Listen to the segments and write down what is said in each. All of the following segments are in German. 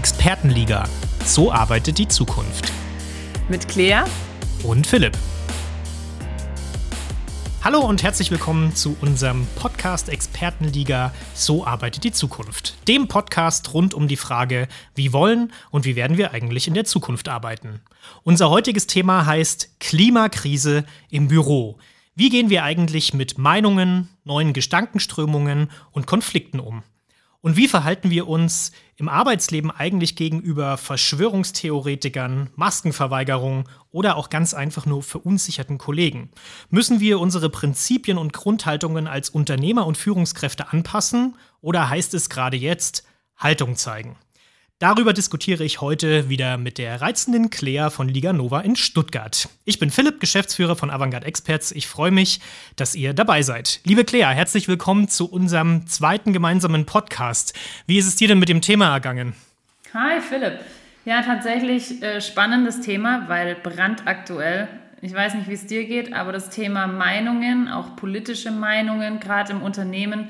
Expertenliga. So arbeitet die Zukunft. Mit Claire und Philipp. Hallo und herzlich willkommen zu unserem Podcast Expertenliga So arbeitet die Zukunft. Dem Podcast rund um die Frage, wie wollen und wie werden wir eigentlich in der Zukunft arbeiten. Unser heutiges Thema heißt Klimakrise im Büro. Wie gehen wir eigentlich mit Meinungen, neuen Gedankenströmungen und Konflikten um? Und wie verhalten wir uns im Arbeitsleben eigentlich gegenüber Verschwörungstheoretikern, Maskenverweigerung oder auch ganz einfach nur verunsicherten Kollegen? Müssen wir unsere Prinzipien und Grundhaltungen als Unternehmer und Führungskräfte anpassen oder heißt es gerade jetzt Haltung zeigen? Darüber diskutiere ich heute wieder mit der reizenden Claire von Liga Nova in Stuttgart. Ich bin Philipp, Geschäftsführer von Avantgarde Experts. Ich freue mich, dass ihr dabei seid. Liebe Claire, herzlich willkommen zu unserem zweiten gemeinsamen Podcast. Wie ist es dir denn mit dem Thema ergangen? Hi Philipp. Ja, tatsächlich äh, spannendes Thema, weil brandaktuell. Ich weiß nicht, wie es dir geht, aber das Thema Meinungen, auch politische Meinungen, gerade im Unternehmen,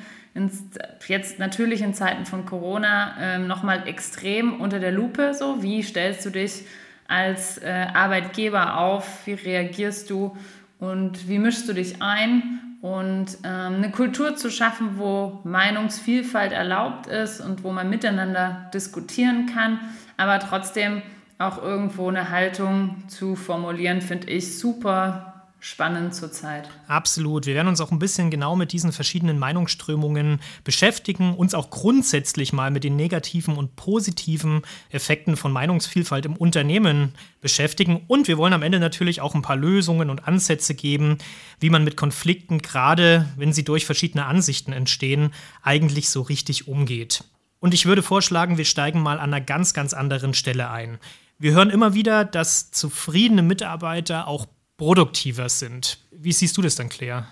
jetzt natürlich in Zeiten von Corona ähm, nochmal extrem unter der Lupe. So, wie stellst du dich als äh, Arbeitgeber auf? Wie reagierst du? Und wie mischst du dich ein? Und ähm, eine Kultur zu schaffen, wo Meinungsvielfalt erlaubt ist und wo man miteinander diskutieren kann, aber trotzdem auch irgendwo eine Haltung zu formulieren, finde ich super spannend zurzeit. Absolut. Wir werden uns auch ein bisschen genau mit diesen verschiedenen Meinungsströmungen beschäftigen, uns auch grundsätzlich mal mit den negativen und positiven Effekten von Meinungsvielfalt im Unternehmen beschäftigen. Und wir wollen am Ende natürlich auch ein paar Lösungen und Ansätze geben, wie man mit Konflikten, gerade wenn sie durch verschiedene Ansichten entstehen, eigentlich so richtig umgeht. Und ich würde vorschlagen, wir steigen mal an einer ganz, ganz anderen Stelle ein. Wir hören immer wieder, dass zufriedene Mitarbeiter auch produktiver sind. Wie siehst du das dann, Claire?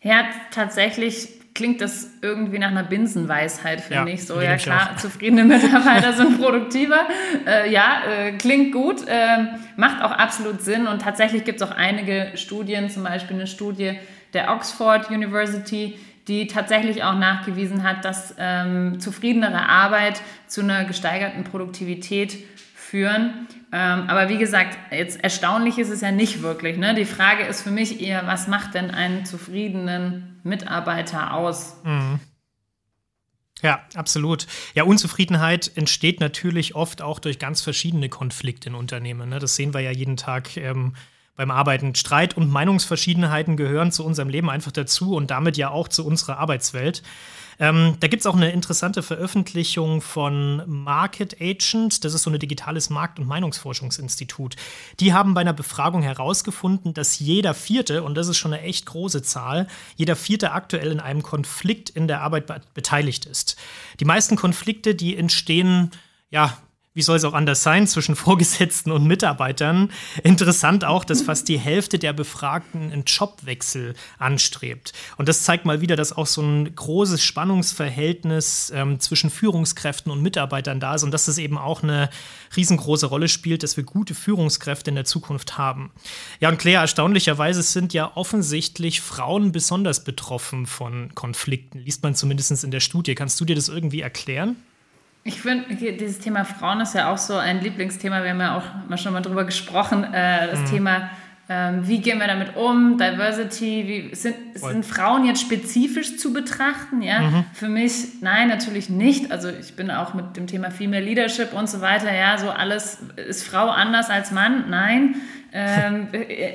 Ja, tatsächlich klingt das irgendwie nach einer Binsenweisheit, finde ja, ich. So, ja klar, zufriedene Mitarbeiter sind produktiver. Äh, ja, äh, klingt gut, äh, macht auch absolut Sinn. Und tatsächlich gibt es auch einige Studien, zum Beispiel eine Studie der Oxford University, die tatsächlich auch nachgewiesen hat, dass ähm, zufriedenere Arbeit zu einer gesteigerten Produktivität führen. Ähm, aber wie gesagt, jetzt erstaunlich ist es ja nicht wirklich. Ne? Die Frage ist für mich eher, was macht denn einen zufriedenen Mitarbeiter aus? Mhm. Ja, absolut. Ja, Unzufriedenheit entsteht natürlich oft auch durch ganz verschiedene Konflikte in Unternehmen. Ne? Das sehen wir ja jeden Tag ähm, beim Arbeiten. Streit und Meinungsverschiedenheiten gehören zu unserem Leben einfach dazu und damit ja auch zu unserer Arbeitswelt. Ähm, da gibt es auch eine interessante Veröffentlichung von Market Agent. Das ist so ein digitales Markt- und Meinungsforschungsinstitut. Die haben bei einer Befragung herausgefunden, dass jeder Vierte, und das ist schon eine echt große Zahl, jeder Vierte aktuell in einem Konflikt in der Arbeit be beteiligt ist. Die meisten Konflikte, die entstehen, ja, wie soll es auch anders sein, zwischen Vorgesetzten und Mitarbeitern. Interessant auch, dass fast die Hälfte der Befragten einen Jobwechsel anstrebt. Und das zeigt mal wieder, dass auch so ein großes Spannungsverhältnis ähm, zwischen Führungskräften und Mitarbeitern da ist und dass das eben auch eine riesengroße Rolle spielt, dass wir gute Führungskräfte in der Zukunft haben. Ja, und Claire, erstaunlicherweise sind ja offensichtlich Frauen besonders betroffen von Konflikten, liest man zumindest in der Studie. Kannst du dir das irgendwie erklären? Ich finde, dieses Thema Frauen ist ja auch so ein Lieblingsthema. Wir haben ja auch mal schon mal drüber gesprochen. Äh, das mhm. Thema, ähm, wie gehen wir damit um? Diversity, wie, sind, sind Frauen jetzt spezifisch zu betrachten? Ja, mhm. für mich, nein, natürlich nicht. Also ich bin auch mit dem Thema Female Leadership und so weiter. Ja, so alles ist Frau anders als Mann? Nein. Ähm,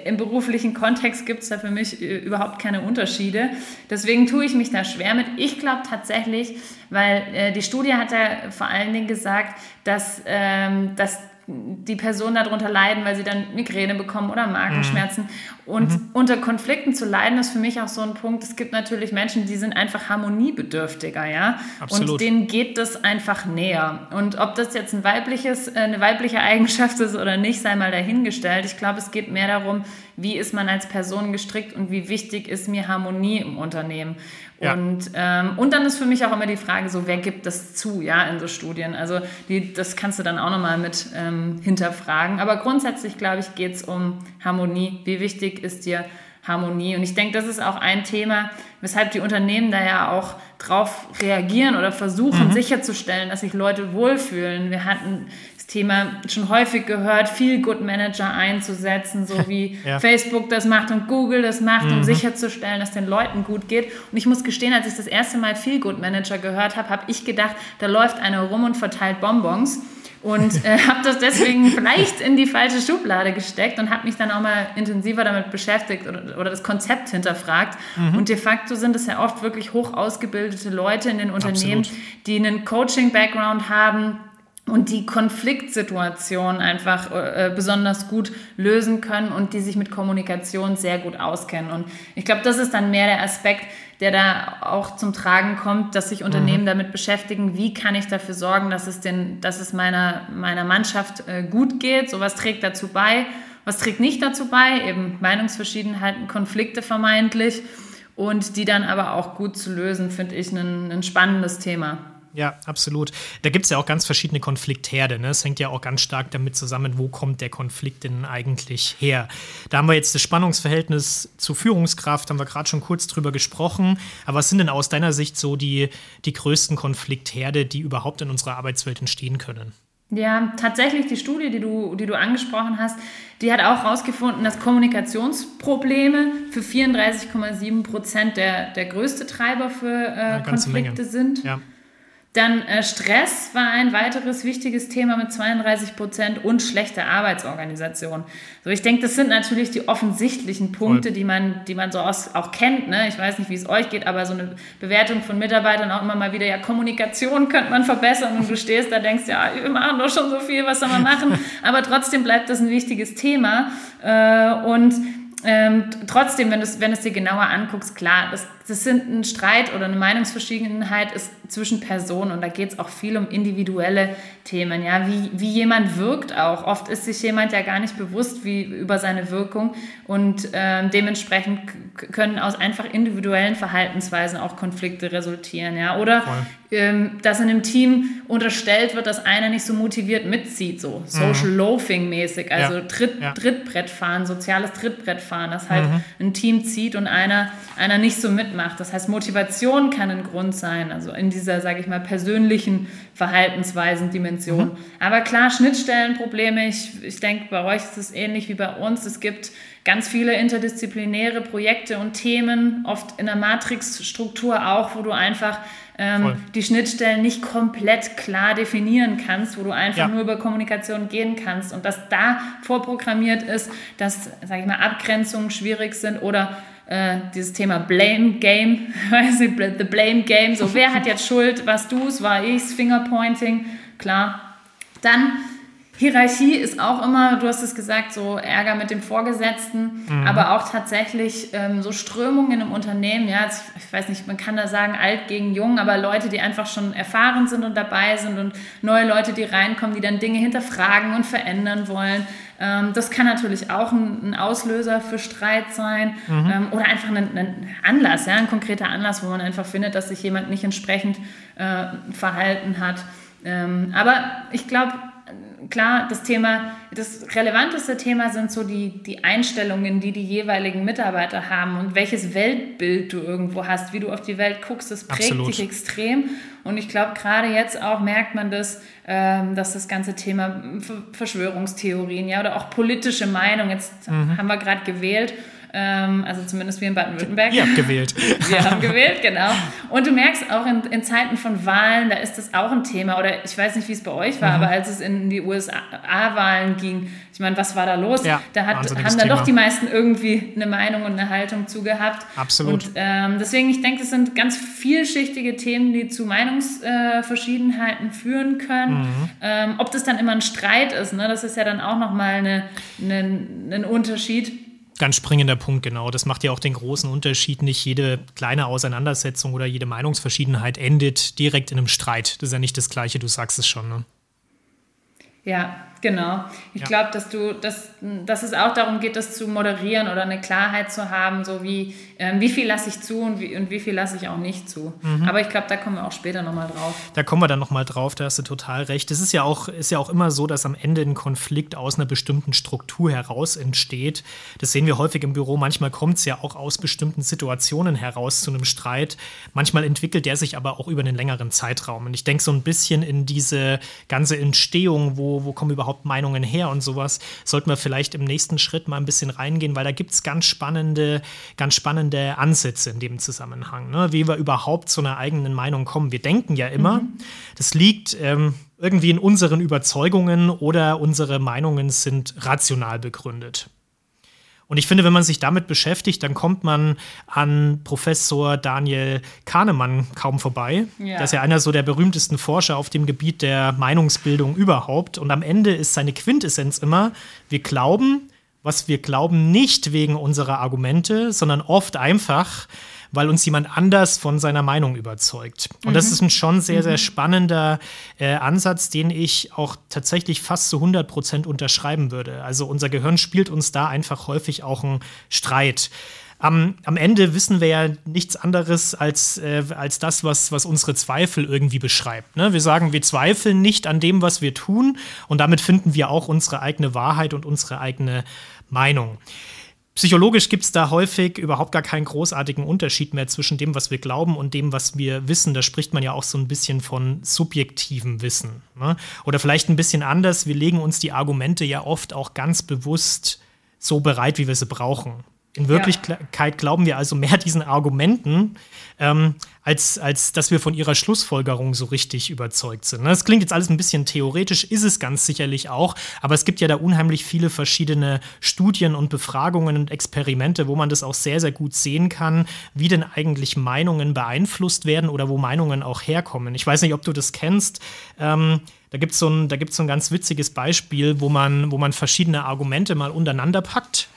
Im beruflichen Kontext gibt es da für mich äh, überhaupt keine Unterschiede. Deswegen tue ich mich da schwer mit. Ich glaube tatsächlich, weil äh, die Studie hat ja vor allen Dingen gesagt, dass, ähm, dass die Personen darunter leiden, weil sie dann Migräne bekommen oder Magenschmerzen. Mhm. Und mhm. unter Konflikten zu leiden, ist für mich auch so ein Punkt. Es gibt natürlich Menschen, die sind einfach harmoniebedürftiger, ja. Absolut. Und denen geht das einfach näher. Und ob das jetzt ein weibliches, äh, eine weibliche Eigenschaft ist oder nicht, sei mal dahingestellt. Ich glaube, es geht mehr darum, wie ist man als Person gestrickt und wie wichtig ist mir Harmonie im Unternehmen. Ja. Und, ähm, und dann ist für mich auch immer die Frage, so wer gibt das zu, ja, in so Studien. Also die, das kannst du dann auch nochmal mit ähm, hinterfragen. Aber grundsätzlich, glaube ich, geht es um Harmonie. Wie wichtig ist dir Harmonie. Und ich denke, das ist auch ein Thema, weshalb die Unternehmen da ja auch drauf reagieren oder versuchen mhm. sicherzustellen, dass sich Leute wohlfühlen. Wir hatten Thema schon häufig gehört, viel Good Manager einzusetzen, so wie ja. Facebook das macht und Google das macht, um mhm. sicherzustellen, dass den Leuten gut geht. Und ich muss gestehen, als ich das erste Mal viel Good Manager gehört habe, habe ich gedacht, da läuft einer rum und verteilt Bonbons und äh, habe das deswegen vielleicht in die falsche Schublade gesteckt und habe mich dann auch mal intensiver damit beschäftigt oder, oder das Konzept hinterfragt. Mhm. Und de facto sind es ja oft wirklich hoch ausgebildete Leute in den Unternehmen, Absolut. die einen Coaching-Background haben, und die Konfliktsituation einfach äh, besonders gut lösen können und die sich mit Kommunikation sehr gut auskennen. Und ich glaube, das ist dann mehr der Aspekt, der da auch zum Tragen kommt, dass sich Unternehmen mhm. damit beschäftigen, wie kann ich dafür sorgen, dass es, den, dass es meiner, meiner Mannschaft äh, gut geht. So was trägt dazu bei, was trägt nicht dazu bei, eben Meinungsverschiedenheiten, Konflikte vermeintlich und die dann aber auch gut zu lösen, finde ich ein, ein spannendes Thema. Ja, absolut. Da gibt es ja auch ganz verschiedene Konfliktherde. Ne? Es hängt ja auch ganz stark damit zusammen, wo kommt der Konflikt denn eigentlich her. Da haben wir jetzt das Spannungsverhältnis zur Führungskraft, haben wir gerade schon kurz drüber gesprochen. Aber was sind denn aus deiner Sicht so die, die größten Konfliktherde, die überhaupt in unserer Arbeitswelt entstehen können? Ja, tatsächlich die Studie, die du, die du angesprochen hast, die hat auch herausgefunden, dass Kommunikationsprobleme für 34,7 Prozent der, der größte Treiber für äh, Konflikte sind. Ja. Dann äh, Stress war ein weiteres wichtiges Thema mit 32 Prozent und schlechte Arbeitsorganisation. So, ich denke, das sind natürlich die offensichtlichen Punkte, die man, die man so aus, auch kennt. Ne? Ich weiß nicht, wie es euch geht, aber so eine Bewertung von Mitarbeitern auch immer mal wieder, ja, Kommunikation könnte man verbessern und du stehst da, denkst, ja, wir machen doch schon so viel, was soll man machen? aber trotzdem bleibt das ein wichtiges Thema. Äh, und ähm, trotzdem, wenn, wenn du es dir genauer anguckst, klar, das, das sind ein Streit oder eine Meinungsverschiedenheit ist zwischen Personen und da geht es auch viel um individuelle Themen, ja, wie, wie jemand wirkt auch. Oft ist sich jemand ja gar nicht bewusst wie, über seine Wirkung und ähm, dementsprechend können aus einfach individuellen Verhaltensweisen auch Konflikte resultieren, ja, oder ähm, dass in einem Team unterstellt wird, dass einer nicht so motiviert mitzieht, so Social mhm. Loafing mäßig, also ja. Tritt, ja. Trittbrettfahren, soziales Trittbrettfahren, dass halt mhm. ein Team zieht und einer, einer nicht so mitmacht. Das heißt, Motivation kann ein Grund sein, also in dieser, sage ich mal, persönlichen Verhaltensweisen-Dimension. Mhm. Aber klar, Schnittstellenprobleme, ich, ich denke, bei euch ist es ähnlich wie bei uns. Es gibt ganz viele interdisziplinäre Projekte und Themen, oft in der Matrixstruktur auch, wo du einfach ähm, die Schnittstellen nicht komplett klar definieren kannst, wo du einfach ja. nur über Kommunikation gehen kannst und dass da vorprogrammiert ist, dass, sage ich mal, Abgrenzungen schwierig sind oder äh, dieses Thema Blame Game, the Blame Game, so wer hat jetzt Schuld, was du es, war ich's, Fingerpointing, klar. Dann Hierarchie ist auch immer, du hast es gesagt, so Ärger mit dem Vorgesetzten, mhm. aber auch tatsächlich ähm, so Strömungen im Unternehmen. Ja, ich, ich, weiß nicht, man kann da sagen alt gegen jung, aber Leute, die einfach schon erfahren sind und dabei sind und neue Leute, die reinkommen, die dann Dinge hinterfragen und verändern wollen. Ähm, das kann natürlich auch ein, ein Auslöser für Streit sein mhm. ähm, oder einfach ein, ein, Anlass, ja, ein konkreter Anlass, wo man einfach findet, dass sich jemand nicht entsprechend äh, verhalten hat. Ähm, aber ich glaube, klar, das Thema, das relevanteste Thema sind so die, die Einstellungen, die die jeweiligen Mitarbeiter haben und welches Weltbild du irgendwo hast, wie du auf die Welt guckst, das prägt Absolut. dich extrem. Und ich glaube, gerade jetzt auch merkt man das, ähm, dass das ganze Thema Verschwörungstheorien, ja, oder auch politische Meinung, jetzt mhm. haben wir gerade gewählt, ähm, also zumindest wir in Baden-Württemberg. Ihr habt gewählt. Wir haben gewählt, genau. Und du merkst auch in, in, Zeiten von Wahlen, da ist das auch ein Thema. Oder ich weiß nicht, wie es bei euch war, mhm. aber als es in die USA-Wahlen ging, ich meine, was war da los? Ja, da hat, haben dann doch die meisten irgendwie eine Meinung und eine Haltung zugehabt. Absolut. Und ähm, deswegen, ich denke, das sind ganz vielschichtige Themen, die zu Meinungsverschiedenheiten äh, führen können. Mhm. Ähm, ob das dann immer ein Streit ist, ne? das ist ja dann auch nochmal eine, eine, ein Unterschied. Ganz springender Punkt, genau. Das macht ja auch den großen Unterschied. Nicht jede kleine Auseinandersetzung oder jede Meinungsverschiedenheit endet direkt in einem Streit. Das ist ja nicht das Gleiche, du sagst es schon. Ne? Ja, Genau. Ich ja. glaube, dass du, dass, dass es auch darum geht, das zu moderieren oder eine Klarheit zu haben, so wie, ähm, wie viel lasse ich zu und wie, und wie viel lasse ich auch nicht zu. Mhm. Aber ich glaube, da kommen wir auch später nochmal drauf. Da kommen wir dann nochmal drauf, da hast du total recht. Es ist ja auch, ist ja auch immer so, dass am Ende ein Konflikt aus einer bestimmten Struktur heraus entsteht. Das sehen wir häufig im Büro. Manchmal kommt es ja auch aus bestimmten Situationen heraus zu einem Streit. Manchmal entwickelt der sich aber auch über einen längeren Zeitraum. Und ich denke so ein bisschen in diese ganze Entstehung, wo, wo kommen überhaupt Meinungen her und sowas, sollten wir vielleicht im nächsten Schritt mal ein bisschen reingehen, weil da gibt es ganz spannende, ganz spannende Ansätze in dem Zusammenhang, ne? wie wir überhaupt zu einer eigenen Meinung kommen. Wir denken ja immer, mhm. das liegt ähm, irgendwie in unseren Überzeugungen oder unsere Meinungen sind rational begründet. Und ich finde, wenn man sich damit beschäftigt, dann kommt man an Professor Daniel Kahnemann kaum vorbei. Ja. Das ist ja einer so der berühmtesten Forscher auf dem Gebiet der Meinungsbildung überhaupt. Und am Ende ist seine Quintessenz immer, wir glauben, was wir glauben, nicht wegen unserer Argumente, sondern oft einfach, weil uns jemand anders von seiner Meinung überzeugt. Und mhm. das ist ein schon sehr, sehr mhm. spannender äh, Ansatz, den ich auch tatsächlich fast zu 100 Prozent unterschreiben würde. Also unser Gehirn spielt uns da einfach häufig auch einen Streit. Am, am, Ende wissen wir ja nichts anderes als, äh, als das, was, was unsere Zweifel irgendwie beschreibt. Ne? Wir sagen, wir zweifeln nicht an dem, was wir tun und damit finden wir auch unsere eigene Wahrheit und unsere eigene Meinung. Psychologisch gibt es da häufig überhaupt gar keinen großartigen Unterschied mehr zwischen dem, was wir glauben und dem, was wir wissen. Da spricht man ja auch so ein bisschen von subjektivem Wissen. Ne? Oder vielleicht ein bisschen anders. Wir legen uns die Argumente ja oft auch ganz bewusst so bereit, wie wir sie brauchen. In Wirklichkeit ja. glauben wir also mehr diesen Argumenten, ähm, als, als dass wir von ihrer Schlussfolgerung so richtig überzeugt sind. Das klingt jetzt alles ein bisschen theoretisch, ist es ganz sicherlich auch, aber es gibt ja da unheimlich viele verschiedene Studien und Befragungen und Experimente, wo man das auch sehr, sehr gut sehen kann, wie denn eigentlich Meinungen beeinflusst werden oder wo Meinungen auch herkommen. Ich weiß nicht, ob du das kennst. Ähm, da gibt es so, ein, so ein ganz witziges Beispiel, wo man, wo man verschiedene Argumente mal untereinander packt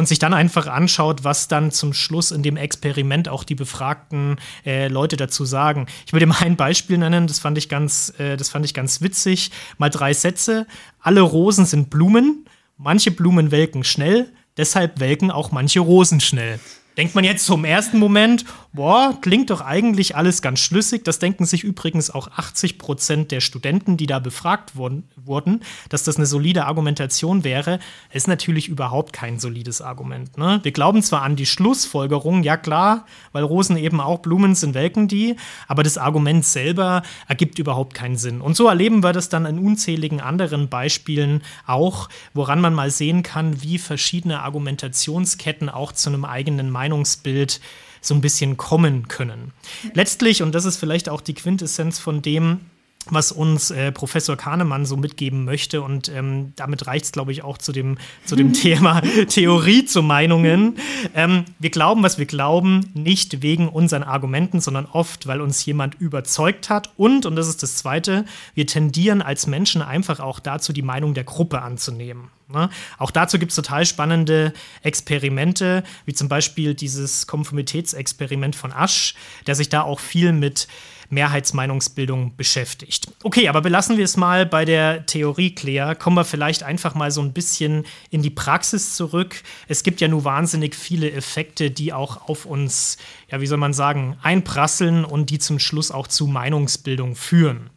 und sich dann einfach anschaut, was dann zum Schluss in dem Experiment auch die befragten äh, Leute dazu sagen. Ich würde mal ein Beispiel nennen, das fand ich ganz, äh, das fand ich ganz witzig. Mal drei Sätze. Alle Rosen sind Blumen, manche Blumen welken schnell, deshalb welken auch manche Rosen schnell. Denkt man jetzt zum ersten Moment, boah, klingt doch eigentlich alles ganz schlüssig. Das denken sich übrigens auch 80 Prozent der Studenten, die da befragt wurden, dass das eine solide Argumentation wäre. Ist natürlich überhaupt kein solides Argument. Ne? Wir glauben zwar an die Schlussfolgerung, ja klar, weil Rosen eben auch Blumen sind, welken die, aber das Argument selber ergibt überhaupt keinen Sinn. Und so erleben wir das dann in unzähligen anderen Beispielen auch, woran man mal sehen kann, wie verschiedene Argumentationsketten auch zu einem eigenen Meinungsbild so ein bisschen kommen können. Letztlich, und das ist vielleicht auch die Quintessenz von dem, was uns äh, Professor Kahnemann so mitgeben möchte. Und ähm, damit reicht es, glaube ich, auch zu dem, zu dem Thema Theorie zu Meinungen. Ähm, wir glauben, was wir glauben, nicht wegen unseren Argumenten, sondern oft, weil uns jemand überzeugt hat. Und, und das ist das Zweite, wir tendieren als Menschen einfach auch dazu, die Meinung der Gruppe anzunehmen. Ne? Auch dazu gibt es total spannende Experimente, wie zum Beispiel dieses Konformitätsexperiment von Asch, der sich da auch viel mit Mehrheitsmeinungsbildung beschäftigt. Okay, aber belassen wir es mal bei der Theorie, Claire. Kommen wir vielleicht einfach mal so ein bisschen in die Praxis zurück. Es gibt ja nur wahnsinnig viele Effekte, die auch auf uns, ja, wie soll man sagen, einprasseln und die zum Schluss auch zu Meinungsbildung führen.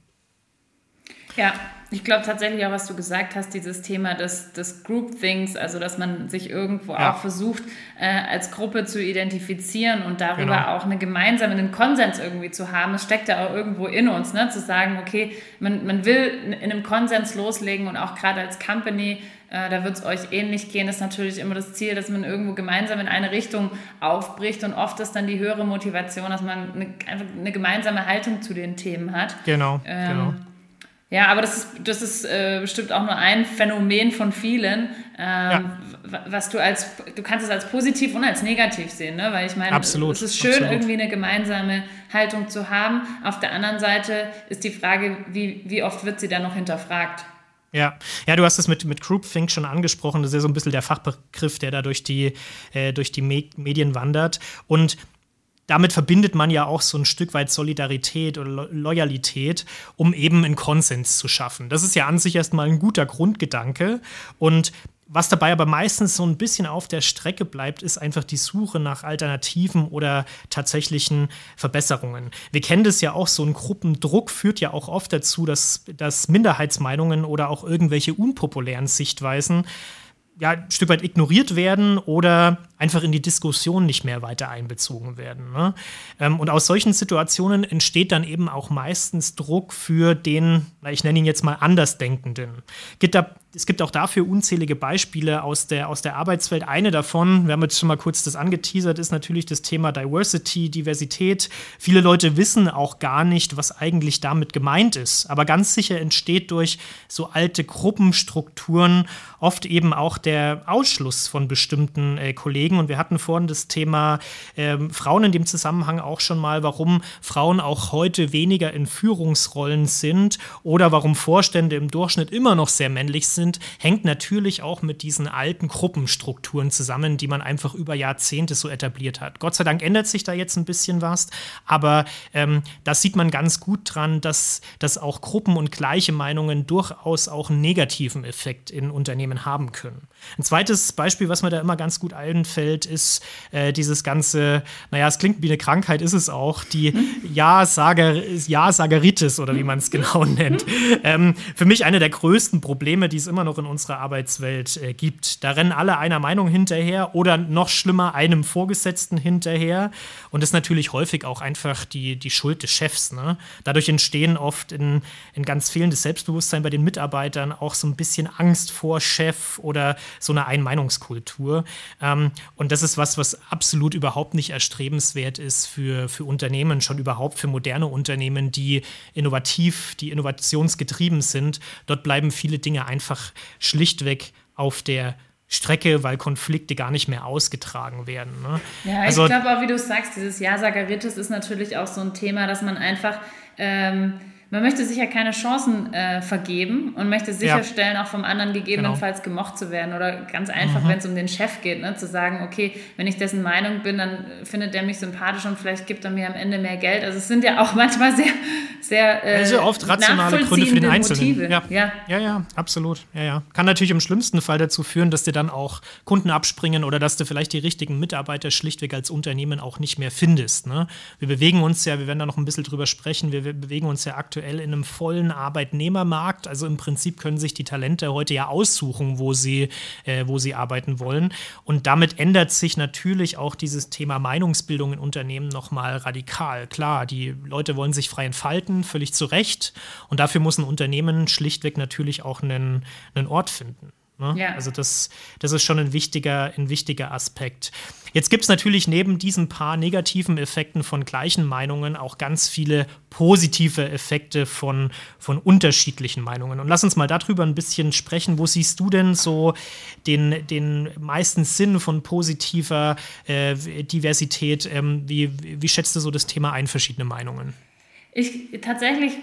Ja, ich glaube tatsächlich auch, was du gesagt hast, dieses Thema des, des Groupthings, also dass man sich irgendwo ja. auch versucht, äh, als Gruppe zu identifizieren und darüber genau. auch eine gemeinsame, einen Konsens irgendwie zu haben. Es steckt ja auch irgendwo in uns, ne? zu sagen, okay, man, man will in einem Konsens loslegen und auch gerade als Company, äh, da wird es euch ähnlich gehen, ist natürlich immer das Ziel, dass man irgendwo gemeinsam in eine Richtung aufbricht und oft ist dann die höhere Motivation, dass man eine, einfach eine gemeinsame Haltung zu den Themen hat. Genau, ähm, genau. Ja, aber das ist, das ist äh, bestimmt auch nur ein Phänomen von vielen, ähm, ja. was du als, du kannst es als positiv und als negativ sehen, ne? weil ich meine, absolut, es ist schön, absolut. irgendwie eine gemeinsame Haltung zu haben. Auf der anderen Seite ist die Frage, wie, wie oft wird sie dann noch hinterfragt? Ja, ja, du hast es mit, mit Groupthink schon angesprochen. Das ist ja so ein bisschen der Fachbegriff, der da durch die, äh, durch die Me Medien wandert. Und damit verbindet man ja auch so ein Stück weit Solidarität oder Loyalität, um eben einen Konsens zu schaffen. Das ist ja an sich erstmal ein guter Grundgedanke. Und was dabei aber meistens so ein bisschen auf der Strecke bleibt, ist einfach die Suche nach Alternativen oder tatsächlichen Verbesserungen. Wir kennen das ja auch, so ein Gruppendruck führt ja auch oft dazu, dass, dass Minderheitsmeinungen oder auch irgendwelche unpopulären Sichtweisen ja, ein Stück weit ignoriert werden oder einfach in die Diskussion nicht mehr weiter einbezogen werden. Ne? Ähm, und aus solchen Situationen entsteht dann eben auch meistens Druck für den, ich nenne ihn jetzt mal Andersdenkenden. Da es gibt auch dafür unzählige Beispiele aus der, aus der Arbeitswelt. Eine davon, wir haben jetzt schon mal kurz das angeteasert, ist natürlich das Thema Diversity, Diversität. Viele Leute wissen auch gar nicht, was eigentlich damit gemeint ist. Aber ganz sicher entsteht durch so alte Gruppenstrukturen oft eben auch der Ausschluss von bestimmten äh, Kollegen. Und wir hatten vorhin das Thema äh, Frauen in dem Zusammenhang auch schon mal, warum Frauen auch heute weniger in Führungsrollen sind oder warum Vorstände im Durchschnitt immer noch sehr männlich sind sind, hängt natürlich auch mit diesen alten Gruppenstrukturen zusammen, die man einfach über Jahrzehnte so etabliert hat. Gott sei Dank ändert sich da jetzt ein bisschen was, aber ähm, das sieht man ganz gut dran, dass, dass auch Gruppen und gleiche Meinungen durchaus auch einen negativen Effekt in Unternehmen haben können. Ein zweites Beispiel, was mir da immer ganz gut einfällt, ist äh, dieses ganze, naja, es klingt wie eine Krankheit, ist es auch, die Ja-Sager, Ja-Sageritis oder wie man es genau nennt. Ähm, für mich eine der größten Probleme, die es immer noch in unserer Arbeitswelt äh, gibt. Da rennen alle einer Meinung hinterher oder noch schlimmer einem Vorgesetzten hinterher. Und das ist natürlich häufig auch einfach die, die Schuld des Chefs. Ne? Dadurch entstehen oft in, in ganz fehlendes Selbstbewusstsein bei den Mitarbeitern auch so ein bisschen Angst vor Chef oder so eine Einmeinungskultur. Ähm, und das ist was, was absolut überhaupt nicht erstrebenswert ist für, für Unternehmen, schon überhaupt für moderne Unternehmen, die innovativ, die innovationsgetrieben sind. Dort bleiben viele Dinge einfach schlichtweg auf der Strecke, weil Konflikte gar nicht mehr ausgetragen werden. Ne? Ja, also, ich glaube auch, wie du sagst, dieses Ja-Sageritis ist natürlich auch so ein Thema, dass man einfach ähm, man möchte sicher keine Chancen äh, vergeben und möchte sicherstellen, ja. auch vom anderen gegebenenfalls genau. gemocht zu werden. Oder ganz einfach, mhm. wenn es um den Chef geht, ne, zu sagen, okay, wenn ich dessen Meinung bin, dann findet der mich sympathisch und vielleicht gibt er mir am Ende mehr Geld. Also es sind ja auch manchmal sehr, sehr äh, also oft rationale Gründe für den Einzelnen. Ja. ja. Ja. ja, absolut. Ja, ja. Kann natürlich im schlimmsten Fall dazu führen, dass dir dann auch Kunden abspringen oder dass du vielleicht die richtigen Mitarbeiter schlichtweg als Unternehmen auch nicht mehr findest. Ne? Wir bewegen uns ja, wir werden da noch ein bisschen drüber sprechen, wir, wir bewegen uns ja aktuell aktuell in einem vollen Arbeitnehmermarkt. Also im Prinzip können sich die Talente heute ja aussuchen, wo sie, äh, wo sie arbeiten wollen. Und damit ändert sich natürlich auch dieses Thema Meinungsbildung in Unternehmen nochmal radikal. Klar, die Leute wollen sich frei entfalten, völlig zu Recht. Und dafür muss ein Unternehmen schlichtweg natürlich auch einen, einen Ort finden. Ne? Ja. Also das, das ist schon ein wichtiger, ein wichtiger Aspekt. Jetzt gibt es natürlich neben diesen paar negativen Effekten von gleichen Meinungen auch ganz viele positive Effekte von, von unterschiedlichen Meinungen. Und lass uns mal darüber ein bisschen sprechen. Wo siehst du denn so den, den meisten Sinn von positiver äh, Diversität? Ähm, wie, wie schätzt du so das Thema ein, verschiedene Meinungen? Ich, tatsächlich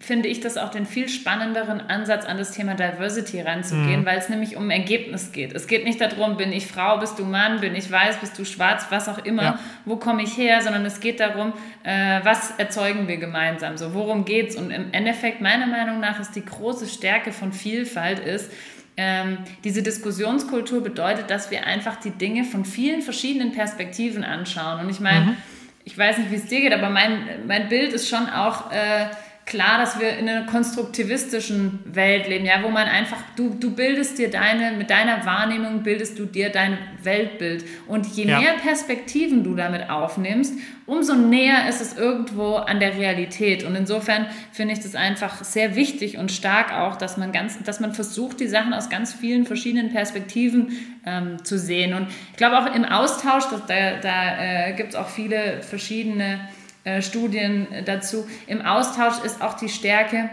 finde ich das auch den viel spannenderen Ansatz an das Thema Diversity ranzugehen, mhm. weil es nämlich um Ergebnis geht. Es geht nicht darum, bin ich Frau, bist du Mann, bin ich weiß, bist du schwarz, was auch immer, ja. wo komme ich her, sondern es geht darum, äh, was erzeugen wir gemeinsam, so worum geht es. Und im Endeffekt, meiner Meinung nach, ist die große Stärke von Vielfalt ist, ähm, diese Diskussionskultur bedeutet, dass wir einfach die Dinge von vielen verschiedenen Perspektiven anschauen. Und ich meine, mhm ich weiß nicht, wie es dir geht, aber mein, mein Bild ist schon auch äh, klar, dass wir in einer konstruktivistischen Welt leben, ja, wo man einfach, du, du bildest dir deine, mit deiner Wahrnehmung bildest du dir dein Weltbild. Und je ja. mehr Perspektiven du damit aufnimmst, umso näher ist es irgendwo an der Realität. Und insofern finde ich das einfach sehr wichtig und stark auch, dass man ganz, dass man versucht, die Sachen aus ganz vielen verschiedenen Perspektiven ähm, zu sehen. Und ich glaube auch im Austausch, das, da, da äh, gibt es auch viele verschiedene äh, Studien dazu. Im Austausch ist auch die Stärke,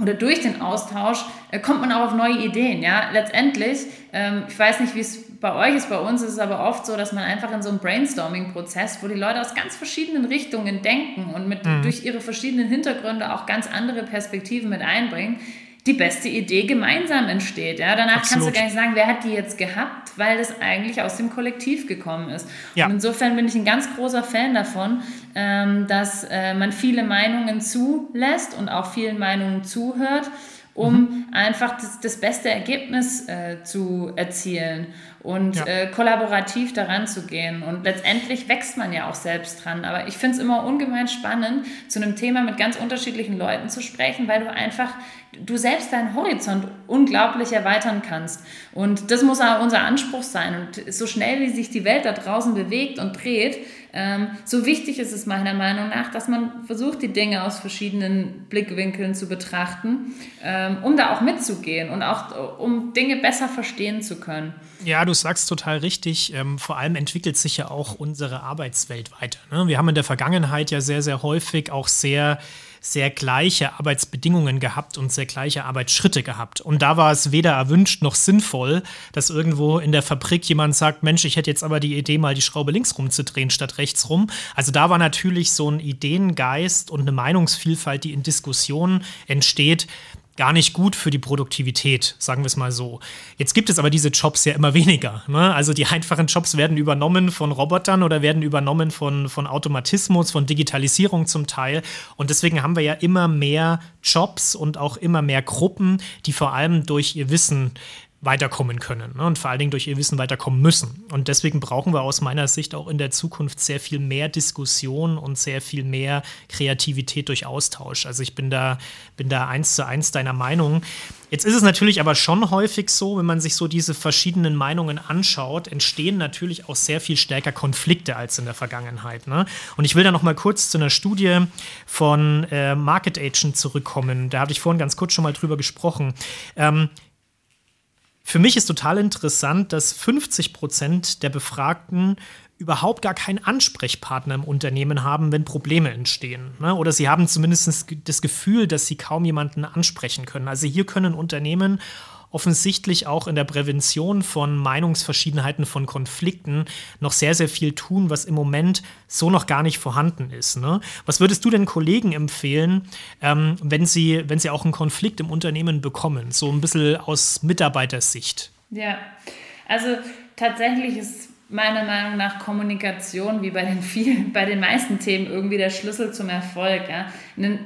oder durch den Austausch äh, kommt man auch auf neue Ideen. Ja? Letztendlich, ähm, ich weiß nicht, wie es bei euch ist, bei uns ist es aber oft so, dass man einfach in so einem Brainstorming-Prozess, wo die Leute aus ganz verschiedenen Richtungen denken und mit, mhm. durch ihre verschiedenen Hintergründe auch ganz andere Perspektiven mit einbringen, die beste Idee gemeinsam entsteht. Ja? Danach Absolut. kannst du gar nicht sagen, wer hat die jetzt gehabt, weil das eigentlich aus dem Kollektiv gekommen ist. Ja. Und insofern bin ich ein ganz großer Fan davon, ähm, dass äh, man viele Meinungen zulässt und auch vielen Meinungen zuhört um mhm. einfach das, das, beste Ergebnis äh, zu erzielen und ja. äh, kollaborativ daran zu gehen. Und letztendlich wächst man ja auch selbst dran. Aber ich finde es immer ungemein spannend, zu einem Thema mit ganz unterschiedlichen Leuten zu sprechen, weil du einfach, du selbst deinen Horizont unglaublich erweitern kannst. Und das muss auch unser Anspruch sein. Und so schnell, wie sich die Welt da draußen bewegt und dreht, ähm, so wichtig ist es meiner Meinung nach, dass man versucht, die Dinge aus verschiedenen Blickwinkeln zu betrachten, ähm, um da auch mitzugehen und auch um Dinge besser verstehen zu können. Ja, du sagst total richtig. Ähm, vor allem entwickelt sich ja auch unsere Arbeitswelt weiter. Ne? Wir haben in der Vergangenheit ja sehr, sehr häufig auch sehr sehr gleiche Arbeitsbedingungen gehabt und sehr gleiche Arbeitsschritte gehabt. Und da war es weder erwünscht noch sinnvoll, dass irgendwo in der Fabrik jemand sagt, Mensch, ich hätte jetzt aber die Idee, mal die Schraube links rumzudrehen statt rechts rum. Also da war natürlich so ein Ideengeist und eine Meinungsvielfalt, die in Diskussionen entsteht, gar nicht gut für die Produktivität, sagen wir es mal so. Jetzt gibt es aber diese Jobs ja immer weniger. Ne? Also die einfachen Jobs werden übernommen von Robotern oder werden übernommen von, von Automatismus, von Digitalisierung zum Teil. Und deswegen haben wir ja immer mehr Jobs und auch immer mehr Gruppen, die vor allem durch ihr Wissen weiterkommen können ne? und vor allen Dingen durch ihr Wissen weiterkommen müssen. Und deswegen brauchen wir aus meiner Sicht auch in der Zukunft sehr viel mehr Diskussion und sehr viel mehr Kreativität durch Austausch. Also ich bin da, bin da eins zu eins deiner Meinung. Jetzt ist es natürlich aber schon häufig so, wenn man sich so diese verschiedenen Meinungen anschaut, entstehen natürlich auch sehr viel stärker Konflikte als in der Vergangenheit. Ne? Und ich will da noch mal kurz zu einer Studie von äh, Market Agent zurückkommen. Da habe ich vorhin ganz kurz schon mal drüber gesprochen. Ähm, für mich ist total interessant, dass 50 Prozent der Befragten überhaupt gar keinen Ansprechpartner im Unternehmen haben, wenn Probleme entstehen. Ne? Oder sie haben zumindest das Gefühl, dass sie kaum jemanden ansprechen können. Also hier können Unternehmen offensichtlich auch in der Prävention von Meinungsverschiedenheiten, von Konflikten noch sehr, sehr viel tun, was im Moment so noch gar nicht vorhanden ist. Ne? Was würdest du denn Kollegen empfehlen, ähm, wenn, sie, wenn sie auch einen Konflikt im Unternehmen bekommen, so ein bisschen aus Mitarbeitersicht? Ja, also tatsächlich ist meiner Meinung nach Kommunikation wie bei den vielen, bei den meisten Themen irgendwie der Schlüssel zum Erfolg. Ja?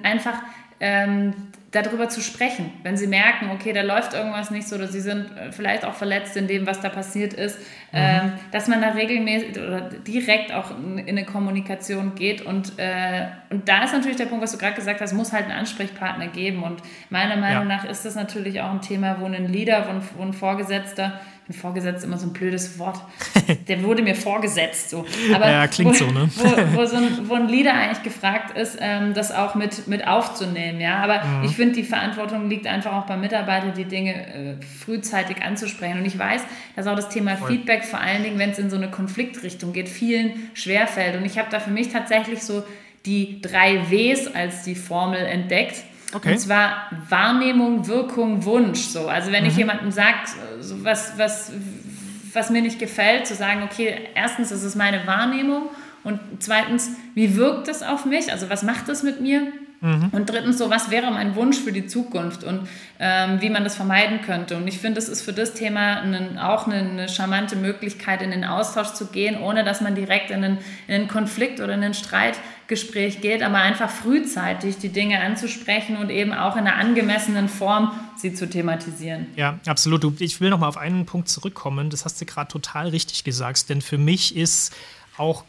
Einfach ähm, darüber zu sprechen. Wenn sie merken, okay, da läuft irgendwas nicht so oder sie sind äh, vielleicht auch verletzt in dem, was da passiert ist, mhm. ähm, dass man da regelmäßig oder direkt auch in, in eine Kommunikation geht. Und, äh, und da ist natürlich der Punkt, was du gerade gesagt hast, muss halt einen Ansprechpartner geben. Und meiner Meinung ja. nach ist das natürlich auch ein Thema, wo ein Leader, wo ein, wo ein Vorgesetzter ein Vorgesetzt immer so ein blödes Wort. Der wurde mir vorgesetzt. So. Aber ja, klingt wo, so, ne? wo, wo, so ein, wo ein Leader eigentlich gefragt ist, ähm, das auch mit, mit aufzunehmen. Ja? Aber mhm. ich finde, die Verantwortung liegt einfach auch beim Mitarbeiter, die Dinge äh, frühzeitig anzusprechen. Und ich weiß, dass auch das Thema Voll. Feedback, vor allen Dingen, wenn es in so eine Konfliktrichtung geht, vielen schwerfällt. Und ich habe da für mich tatsächlich so die drei Ws als die Formel entdeckt. Okay. Und zwar Wahrnehmung, Wirkung, Wunsch. So. Also wenn mhm. ich jemandem sage, so was, was, was mir nicht gefällt, zu sagen, okay, erstens ist es meine Wahrnehmung und zweitens, wie wirkt es auf mich? Also was macht es mit mir? Mhm. Und drittens, so was wäre mein Wunsch für die Zukunft und ähm, wie man das vermeiden könnte. Und ich finde, es ist für das Thema einen, auch eine, eine, charmante Möglichkeit, in den Austausch zu gehen, ohne dass man direkt in einen, in einen Konflikt oder in ein Streitgespräch geht, aber einfach frühzeitig die Dinge anzusprechen und eben auch in einer angemessenen Form sie zu thematisieren. Ja, absolut. Ich will noch mal auf einen Punkt zurückkommen. Das hast du gerade total richtig gesagt, denn für mich ist auch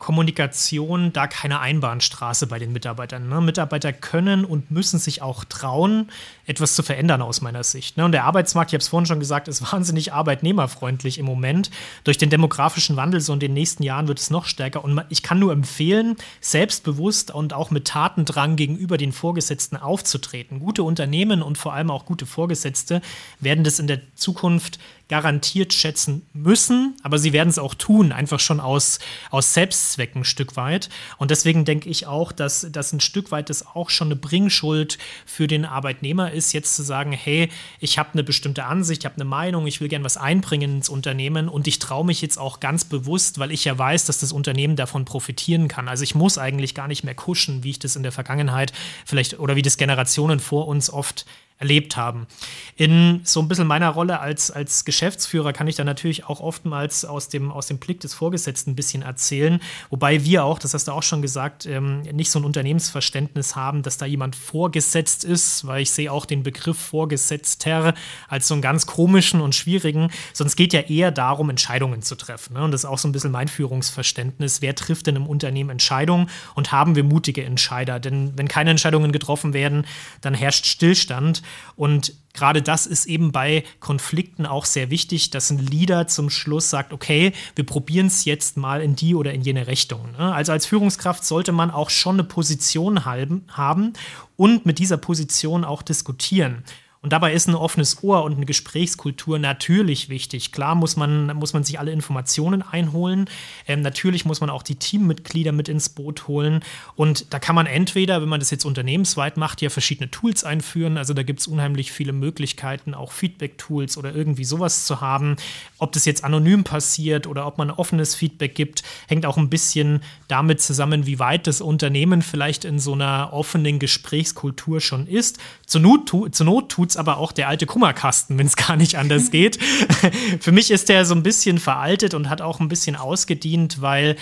Kommunikation da keine Einbahnstraße bei den Mitarbeitern. Ne? Mitarbeiter können und müssen sich auch trauen, etwas zu verändern aus meiner Sicht. Ne? Und der Arbeitsmarkt, ich habe es vorhin schon gesagt, ist wahnsinnig arbeitnehmerfreundlich im Moment. Durch den demografischen Wandel so in den nächsten Jahren wird es noch stärker. Und ich kann nur empfehlen, selbstbewusst und auch mit Tatendrang gegenüber den Vorgesetzten aufzutreten. Gute Unternehmen und vor allem auch gute Vorgesetzte werden das in der Zukunft garantiert schätzen müssen, aber sie werden es auch tun, einfach schon aus, aus Selbstzwecken ein Stück weit. Und deswegen denke ich auch, dass das ein Stück weit das auch schon eine Bringschuld für den Arbeitnehmer ist, jetzt zu sagen, hey, ich habe eine bestimmte Ansicht, ich habe eine Meinung, ich will gern was einbringen ins Unternehmen und ich traue mich jetzt auch ganz bewusst, weil ich ja weiß, dass das Unternehmen davon profitieren kann. Also ich muss eigentlich gar nicht mehr kuschen, wie ich das in der Vergangenheit vielleicht oder wie das Generationen vor uns oft erlebt haben. In so ein bisschen meiner Rolle als, als Geschäftsführer kann ich da natürlich auch oftmals aus dem, aus dem Blick des Vorgesetzten ein bisschen erzählen, wobei wir auch, das hast du auch schon gesagt, ähm, nicht so ein Unternehmensverständnis haben, dass da jemand vorgesetzt ist, weil ich sehe auch den Begriff Vorgesetzter als so einen ganz komischen und schwierigen, sonst geht ja eher darum, Entscheidungen zu treffen. Ne? Und das ist auch so ein bisschen mein Führungsverständnis. Wer trifft denn im Unternehmen Entscheidungen und haben wir mutige Entscheider? Denn wenn keine Entscheidungen getroffen werden, dann herrscht Stillstand. Und gerade das ist eben bei Konflikten auch sehr wichtig, dass ein Leader zum Schluss sagt, okay, wir probieren es jetzt mal in die oder in jene Richtung. Ne? Also als Führungskraft sollte man auch schon eine Position haben und mit dieser Position auch diskutieren. Und dabei ist ein offenes Ohr und eine Gesprächskultur natürlich wichtig. Klar muss man, muss man sich alle Informationen einholen. Ähm, natürlich muss man auch die Teammitglieder mit ins Boot holen. Und da kann man entweder, wenn man das jetzt unternehmensweit macht, ja verschiedene Tools einführen. Also da gibt es unheimlich viele Möglichkeiten, auch Feedback-Tools oder irgendwie sowas zu haben. Ob das jetzt anonym passiert oder ob man offenes Feedback gibt, hängt auch ein bisschen damit zusammen, wie weit das Unternehmen vielleicht in so einer offenen Gesprächskultur schon ist. Zur Not, zur Not tut tut's aber auch der alte Kummerkasten, wenn es gar nicht anders geht. Für mich ist der so ein bisschen veraltet und hat auch ein bisschen ausgedient, weil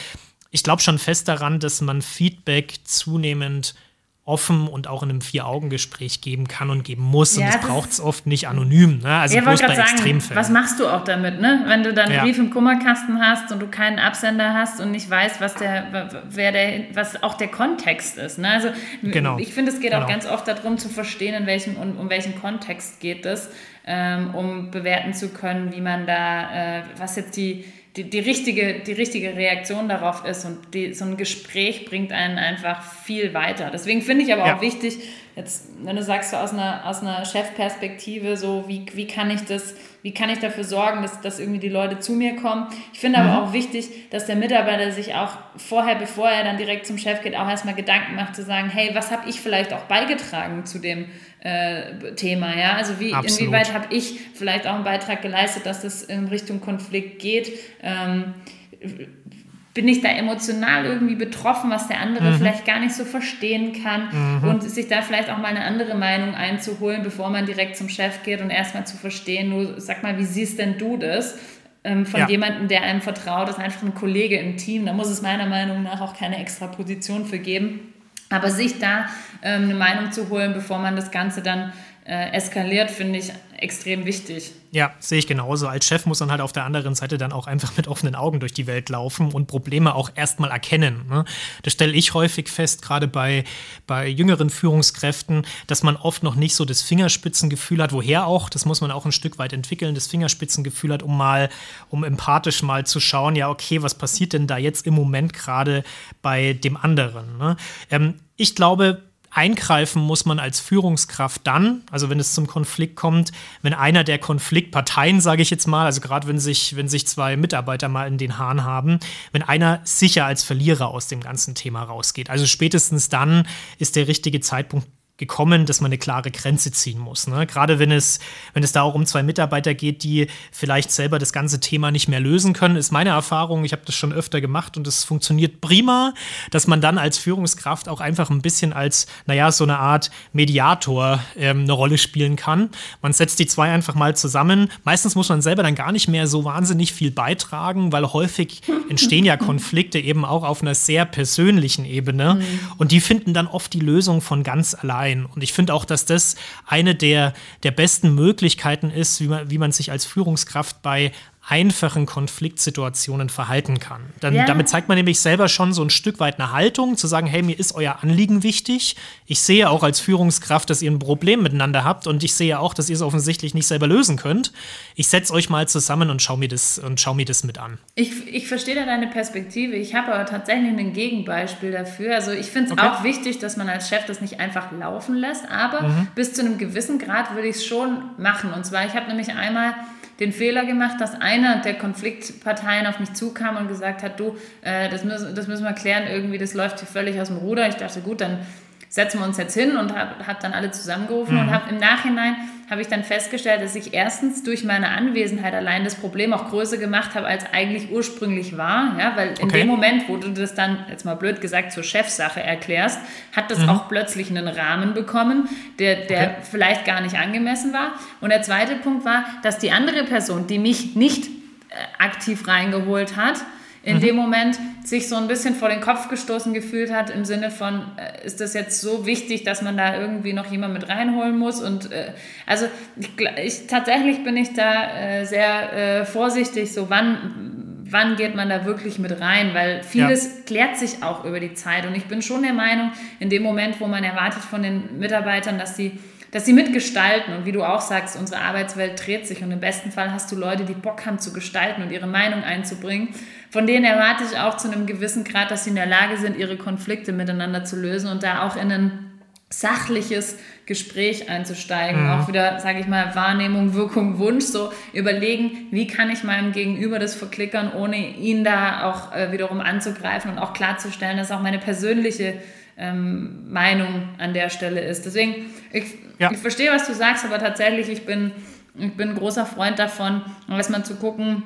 ich glaube schon fest daran, dass man Feedback zunehmend offen und auch in einem Vier-Augen-Gespräch geben kann und geben muss. Ja, und das braucht es oft nicht anonym. Ne? Also ja, bloß bei sagen, Extremfällen. Was machst du auch damit, ne? Wenn du dann einen ja. Brief im Kummerkasten hast und du keinen Absender hast und nicht weißt, was der, wer der, was auch der Kontext ist. Ne? Also genau. ich finde, es geht genau. auch ganz oft darum zu verstehen, in welchem, um, um welchen Kontext geht es, ähm, um bewerten zu können, wie man da, äh, was jetzt die die, die, richtige, die richtige Reaktion darauf ist. Und die, so ein Gespräch bringt einen einfach viel weiter. Deswegen finde ich aber ja. auch wichtig, jetzt, wenn du sagst, so aus einer, aus einer Chefperspektive, so wie, wie kann ich das, wie kann ich dafür sorgen, dass, dass irgendwie die Leute zu mir kommen. Ich finde mhm. aber auch wichtig, dass der Mitarbeiter sich auch vorher, bevor er dann direkt zum Chef geht, auch erstmal Gedanken macht, zu sagen, hey, was habe ich vielleicht auch beigetragen zu dem äh, Thema, ja? Also wie, inwieweit habe ich vielleicht auch einen Beitrag geleistet, dass das in Richtung Konflikt geht? Ähm, bin ich da emotional irgendwie betroffen, was der andere mhm. vielleicht gar nicht so verstehen kann mhm. und sich da vielleicht auch mal eine andere Meinung einzuholen, bevor man direkt zum Chef geht und erstmal zu verstehen, nur sag mal, wie siehst denn du das? Ähm, von ja. jemandem, der einem vertraut, ist einfach ein Kollege im Team. Da muss es meiner Meinung nach auch keine extra Position für geben. Aber sich da ähm, eine Meinung zu holen, bevor man das Ganze dann äh, eskaliert, finde ich extrem wichtig. Ja, sehe ich genauso. Als Chef muss man halt auf der anderen Seite dann auch einfach mit offenen Augen durch die Welt laufen und Probleme auch erstmal erkennen. Ne? Das stelle ich häufig fest, gerade bei, bei jüngeren Führungskräften, dass man oft noch nicht so das Fingerspitzengefühl hat, woher auch, das muss man auch ein Stück weit entwickeln, das Fingerspitzengefühl hat, um mal, um empathisch mal zu schauen, ja, okay, was passiert denn da jetzt im Moment gerade bei dem anderen? Ne? Ähm, ich glaube, Eingreifen muss man als Führungskraft dann, also wenn es zum Konflikt kommt, wenn einer der Konfliktparteien, sage ich jetzt mal, also gerade wenn sich, wenn sich zwei Mitarbeiter mal in den Haaren haben, wenn einer sicher als Verlierer aus dem ganzen Thema rausgeht. Also spätestens dann ist der richtige Zeitpunkt gekommen, dass man eine klare Grenze ziehen muss. Ne? Gerade wenn es, wenn es da auch um zwei Mitarbeiter geht, die vielleicht selber das ganze Thema nicht mehr lösen können, ist meine Erfahrung, ich habe das schon öfter gemacht und es funktioniert prima, dass man dann als Führungskraft auch einfach ein bisschen als, naja, so eine Art Mediator ähm, eine Rolle spielen kann. Man setzt die zwei einfach mal zusammen. Meistens muss man selber dann gar nicht mehr so wahnsinnig viel beitragen, weil häufig entstehen ja Konflikte eben auch auf einer sehr persönlichen Ebene mhm. und die finden dann oft die Lösung von ganz allein ein. Und ich finde auch, dass das eine der, der besten Möglichkeiten ist, wie man, wie man sich als Führungskraft bei einfachen Konfliktsituationen verhalten kann. Dann, ja. Damit zeigt man nämlich selber schon so ein Stück weit eine Haltung, zu sagen, hey, mir ist euer Anliegen wichtig. Ich sehe auch als Führungskraft, dass ihr ein Problem miteinander habt und ich sehe auch, dass ihr es offensichtlich nicht selber lösen könnt. Ich setze euch mal zusammen und schau mir das, und schau mir das mit an. Ich, ich verstehe da deine Perspektive. Ich habe aber tatsächlich ein Gegenbeispiel dafür. Also ich finde es okay. auch wichtig, dass man als Chef das nicht einfach laufen lässt, aber mhm. bis zu einem gewissen Grad würde ich es schon machen. Und zwar, ich habe nämlich einmal den Fehler gemacht, dass einer der Konfliktparteien auf mich zukam und gesagt hat, du, äh, das, müssen, das müssen wir klären, irgendwie, das läuft hier völlig aus dem Ruder. Ich dachte, gut, dann setzen wir uns jetzt hin und habe hab dann alle zusammengerufen mhm. und habe im Nachhinein habe ich dann festgestellt, dass ich erstens durch meine Anwesenheit allein das Problem auch größer gemacht habe, als eigentlich ursprünglich war. Ja, weil in okay. dem Moment, wo du das dann, jetzt mal blöd gesagt, zur Chefsache erklärst, hat das mhm. auch plötzlich einen Rahmen bekommen, der, der okay. vielleicht gar nicht angemessen war. Und der zweite Punkt war, dass die andere Person, die mich nicht äh, aktiv reingeholt hat, in mhm. dem Moment sich so ein bisschen vor den Kopf gestoßen gefühlt hat, im Sinne von, äh, ist das jetzt so wichtig, dass man da irgendwie noch jemand mit reinholen muss? Und äh, also ich, ich, tatsächlich bin ich da äh, sehr äh, vorsichtig, so wann, wann geht man da wirklich mit rein, weil vieles ja. klärt sich auch über die Zeit. Und ich bin schon der Meinung, in dem Moment, wo man erwartet von den Mitarbeitern, dass sie dass sie mitgestalten und wie du auch sagst, unsere Arbeitswelt dreht sich und im besten Fall hast du Leute, die Bock haben zu gestalten und ihre Meinung einzubringen. Von denen erwarte ich auch zu einem gewissen Grad, dass sie in der Lage sind, ihre Konflikte miteinander zu lösen und da auch in ein sachliches Gespräch einzusteigen. Mhm. Auch wieder, sage ich mal, Wahrnehmung, Wirkung, Wunsch, so überlegen, wie kann ich meinem Gegenüber das verklickern, ohne ihn da auch äh, wiederum anzugreifen und auch klarzustellen, dass auch meine persönliche ähm, Meinung an der Stelle ist. Deswegen, ich, ja. ich verstehe, was du sagst, aber tatsächlich, ich bin, ich bin ein großer Freund davon, erstmal zu gucken,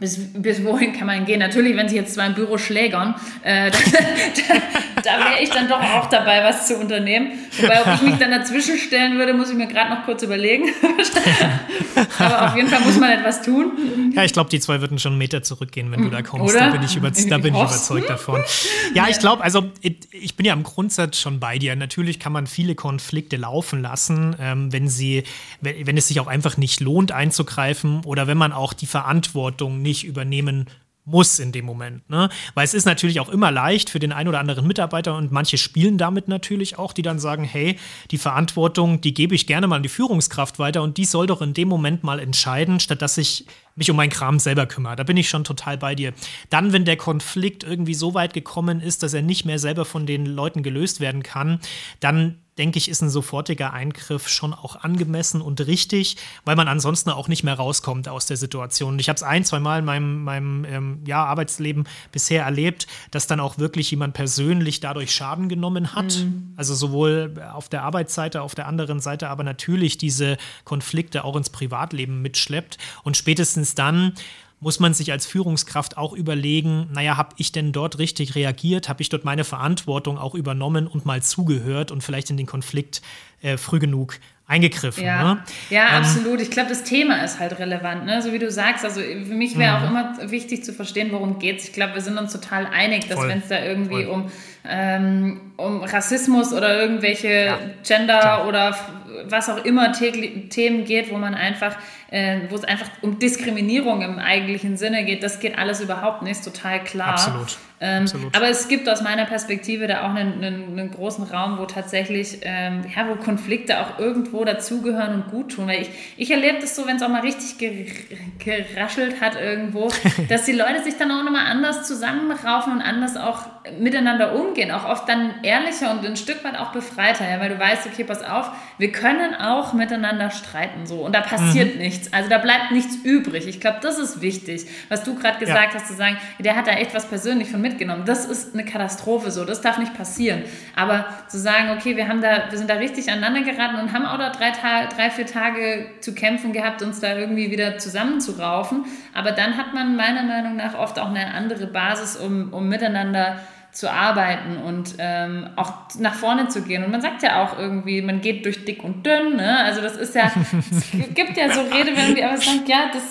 bis, bis wohin kann man gehen? Natürlich, wenn sie jetzt zwar im Büro schlägern, äh, da, da, wäre ich dann doch auch dabei, was zu unternehmen. Wobei, ob ich mich dann dazwischen stellen würde, muss ich mir gerade noch kurz überlegen. Aber auf jeden Fall muss man etwas tun. Ja, ich glaube, die zwei würden schon einen Meter zurückgehen, wenn du da kommst. Oder? Da bin ich, über, da bin ich überzeugt davon. Ja, ich glaube, also ich bin ja im Grundsatz schon bei dir. Natürlich kann man viele Konflikte laufen lassen, ähm, wenn sie, wenn es sich auch einfach nicht lohnt einzugreifen oder wenn man auch die Verantwortung nicht übernehmen muss in dem Moment. Ne? Weil es ist natürlich auch immer leicht für den einen oder anderen Mitarbeiter und manche spielen damit natürlich auch, die dann sagen, hey, die Verantwortung, die gebe ich gerne mal an die Führungskraft weiter und die soll doch in dem Moment mal entscheiden, statt dass ich mich um meinen Kram selber kümmere. Da bin ich schon total bei dir. Dann, wenn der Konflikt irgendwie so weit gekommen ist, dass er nicht mehr selber von den Leuten gelöst werden kann, dann denke ich, ist ein sofortiger Eingriff schon auch angemessen und richtig, weil man ansonsten auch nicht mehr rauskommt aus der Situation. Und ich habe es ein, zwei Mal in meinem, meinem ähm, ja, Arbeitsleben bisher erlebt, dass dann auch wirklich jemand persönlich dadurch Schaden genommen hat. Mhm. Also sowohl auf der Arbeitsseite, auf der anderen Seite, aber natürlich diese Konflikte auch ins Privatleben mitschleppt. Und spätestens dann muss man sich als Führungskraft auch überlegen, naja, habe ich denn dort richtig reagiert? Habe ich dort meine Verantwortung auch übernommen und mal zugehört und vielleicht in den Konflikt äh, früh genug eingegriffen. Ja, ne? ja ähm, absolut. Ich glaube, das Thema ist halt relevant, ne? so wie du sagst. Also für mich wäre auch mhm. immer wichtig zu verstehen, worum geht es. Ich glaube, wir sind uns total einig, dass wenn es da irgendwie um, ähm, um Rassismus oder irgendwelche ja, Gender klar. oder was auch immer Themen geht, wo man einfach äh, wo es einfach um Diskriminierung im eigentlichen Sinne geht, das geht alles überhaupt nicht, total klar. Absolut. Ähm, Absolut. Aber es gibt aus meiner Perspektive da auch einen, einen, einen großen Raum, wo tatsächlich, ähm, ja, wo Konflikte auch irgendwo dazugehören und gut tun. Weil ich, ich erlebe das so, wenn es auch mal richtig geraschelt hat irgendwo, dass die Leute sich dann auch nochmal anders zusammenraufen und anders auch miteinander umgehen. Auch oft dann ehrlicher und ein Stück weit auch befreiter, ja, weil du weißt, okay, pass auf, wir können auch miteinander streiten so und da passiert mhm. nichts. Also da bleibt nichts übrig. Ich glaube, das ist wichtig, was du gerade gesagt ja. hast, zu sagen, der hat da echt was persönlich von mitgenommen. Das ist eine Katastrophe so, das darf nicht passieren. Aber zu sagen, okay, wir haben da, wir sind da richtig aneinander geraten und haben auch da drei, drei, vier Tage zu kämpfen gehabt, uns da irgendwie wieder zusammenzuraufen. Aber dann hat man meiner Meinung nach oft auch eine andere Basis, um, um miteinander zu arbeiten und ähm, auch nach vorne zu gehen. Und man sagt ja auch irgendwie, man geht durch dick und dünn. Ne? Also das ist ja, es gibt ja so Redewendungen, die aber sagen, ja, das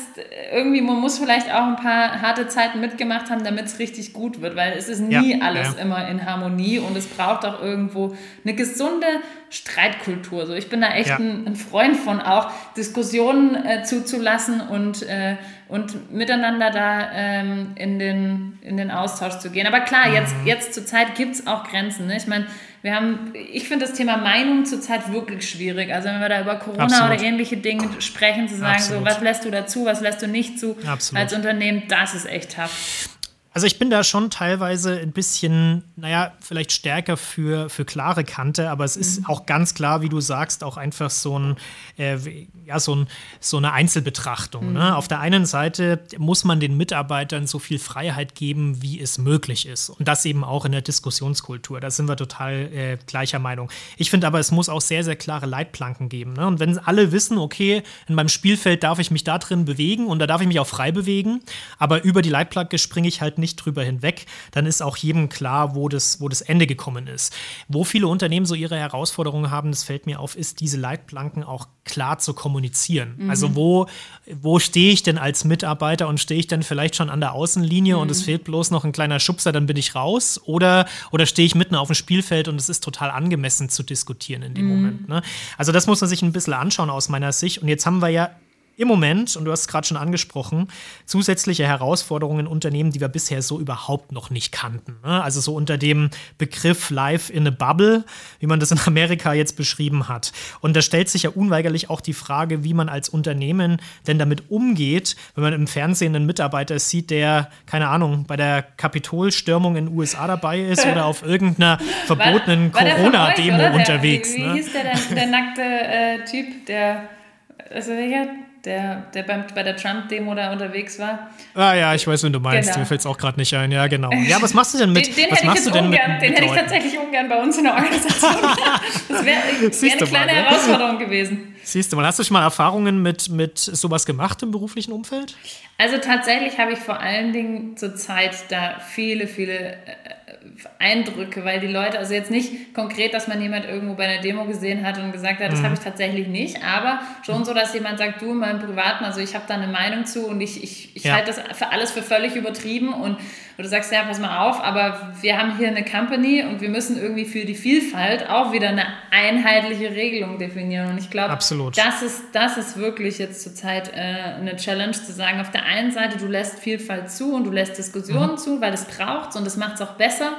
irgendwie, man muss vielleicht auch ein paar harte Zeiten mitgemacht haben, damit es richtig gut wird, weil es ist nie ja, alles ja. immer in Harmonie und es braucht auch irgendwo eine gesunde Streitkultur. So, ich bin da echt ja. ein, ein, Freund von auch, Diskussionen äh, zuzulassen und, äh, und miteinander da ähm, in, den, in den Austausch zu gehen. Aber klar, jetzt, mhm. jetzt zur Zeit gibt es auch Grenzen. Ne? Ich meine, wir haben, ich finde das Thema Meinung zurzeit wirklich schwierig. Also wenn wir da über Corona Absolut. oder ähnliche Dinge sprechen, zu sagen, Absolut. so, was lässt du dazu, was lässt du nicht zu Absolut. als Unternehmen, das ist echt tough. Also ich bin da schon teilweise ein bisschen, naja, vielleicht stärker für, für klare Kante, aber es ist mhm. auch ganz klar, wie du sagst, auch einfach so, ein, äh, ja, so, ein, so eine Einzelbetrachtung. Ne? Mhm. Ne? Auf der einen Seite muss man den Mitarbeitern so viel Freiheit geben, wie es möglich ist. Und das eben auch in der Diskussionskultur. Da sind wir total äh, gleicher Meinung. Ich finde aber, es muss auch sehr, sehr klare Leitplanken geben. Ne? Und wenn alle wissen, okay, in meinem Spielfeld darf ich mich da drin bewegen und da darf ich mich auch frei bewegen, aber über die Leitplanke springe ich halt nicht nicht drüber hinweg, dann ist auch jedem klar, wo das, wo das Ende gekommen ist. Wo viele Unternehmen so ihre Herausforderungen haben, das fällt mir auf, ist diese Leitplanken auch klar zu kommunizieren. Mhm. Also wo, wo stehe ich denn als Mitarbeiter und stehe ich denn vielleicht schon an der Außenlinie mhm. und es mhm. fehlt bloß noch ein kleiner Schubser, dann bin ich raus? Oder, oder stehe ich mitten auf dem Spielfeld und es ist total angemessen zu diskutieren in dem mhm. Moment? Ne? Also das muss man sich ein bisschen anschauen aus meiner Sicht. Und jetzt haben wir ja im Moment, und du hast es gerade schon angesprochen, zusätzliche Herausforderungen in Unternehmen, die wir bisher so überhaupt noch nicht kannten. Ne? Also so unter dem Begriff Life in a Bubble, wie man das in Amerika jetzt beschrieben hat. Und da stellt sich ja unweigerlich auch die Frage, wie man als Unternehmen denn damit umgeht, wenn man im Fernsehen einen Mitarbeiter sieht, der, keine Ahnung, bei der Kapitolstürmung in den USA dabei ist oder auf irgendeiner verbotenen Corona-Demo unterwegs. Wie, wie ne? hieß der, der, der nackte äh, Typ, der also welcher? Der, der beim, bei der Trump-Demo da unterwegs war. Ah ja, ich weiß, wen du meinst. Genau. Mir fällt es auch gerade nicht ein. Ja, genau. Ja, was machst du denn mit? Den, den was machst du denn ungern, mit, Den hätte ich tatsächlich ungern bei uns in der Organisation. das wäre wär eine kleine mal, ne? Herausforderung gewesen. Siehst du mal, hast du schon mal Erfahrungen mit, mit sowas gemacht im beruflichen Umfeld? Also tatsächlich habe ich vor allen Dingen zur Zeit da viele, viele äh, Eindrücke, weil die Leute, also jetzt nicht konkret, dass man jemand irgendwo bei einer Demo gesehen hat und gesagt hat, das mhm. habe ich tatsächlich nicht, aber schon so, dass jemand sagt, du, in meinem Privaten, also ich habe da eine Meinung zu und ich, ich, ich ja. halte das für alles für völlig übertrieben und du sagst, ja, pass mal auf, aber wir haben hier eine Company und wir müssen irgendwie für die Vielfalt auch wieder eine einheitliche Regelung definieren und ich glaube, das ist, das ist wirklich jetzt zurzeit äh, eine Challenge zu sagen, auf der einen Seite, du lässt Vielfalt zu und du lässt Diskussionen mhm. zu, weil es braucht und das macht es auch besser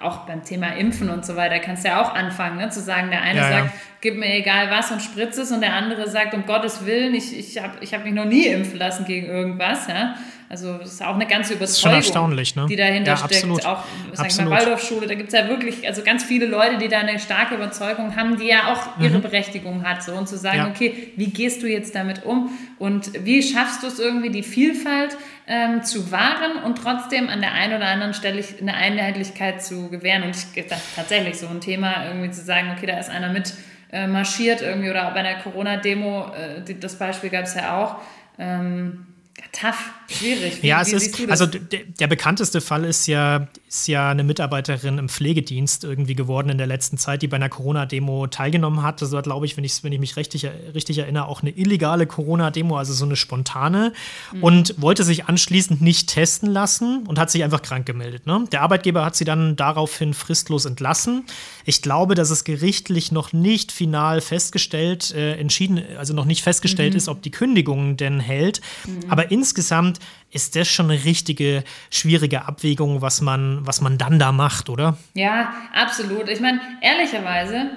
auch beim Thema Impfen und so weiter, kannst du ja auch anfangen, ne? zu sagen, der eine ja, sagt, ja. gib mir egal was und spritz es und der andere sagt, um Gottes Willen, ich, ich habe ich hab mich noch nie impfen lassen gegen irgendwas. Ja? Also das ist auch eine ganze Überzeugung, ne? die dahinter ja, steckt. Absolut. Auch sag ich mal, Waldorfschule, da gibt es ja wirklich also ganz viele Leute, die da eine starke Überzeugung haben, die ja auch ihre mhm. Berechtigung hat. So, und zu sagen, ja. okay, wie gehst du jetzt damit um und wie schaffst du es irgendwie, die Vielfalt ähm, zu wahren und trotzdem an der einen oder anderen Stelle eine Einheitlichkeit zu gewähren. Und ich das tatsächlich so ein Thema, irgendwie zu sagen, okay, da ist einer mit äh, marschiert irgendwie oder bei einer Corona-Demo, äh, das Beispiel gab es ja auch. Ähm, tough, schwierig. Wie, ja, es ist, also der, bekannteste Fall ist ja, ist ja eine Mitarbeiterin im Pflegedienst irgendwie geworden in der letzten Zeit, die bei einer Corona-Demo teilgenommen hat. Das war, glaube ich, wenn ich, wenn ich mich richtig, richtig erinnere, auch eine illegale Corona-Demo, also so eine spontane, mhm. und wollte sich anschließend nicht testen lassen und hat sich einfach krank gemeldet. Ne? Der Arbeitgeber hat sie dann daraufhin fristlos entlassen. Ich glaube, dass es gerichtlich noch nicht final festgestellt, äh, entschieden, also noch nicht festgestellt mhm. ist, ob die Kündigung denn hält. Mhm. Aber insgesamt ist das schon eine richtige, schwierige Abwägung, was man, was man dann da macht, oder? Ja, absolut. Ich meine, ehrlicherweise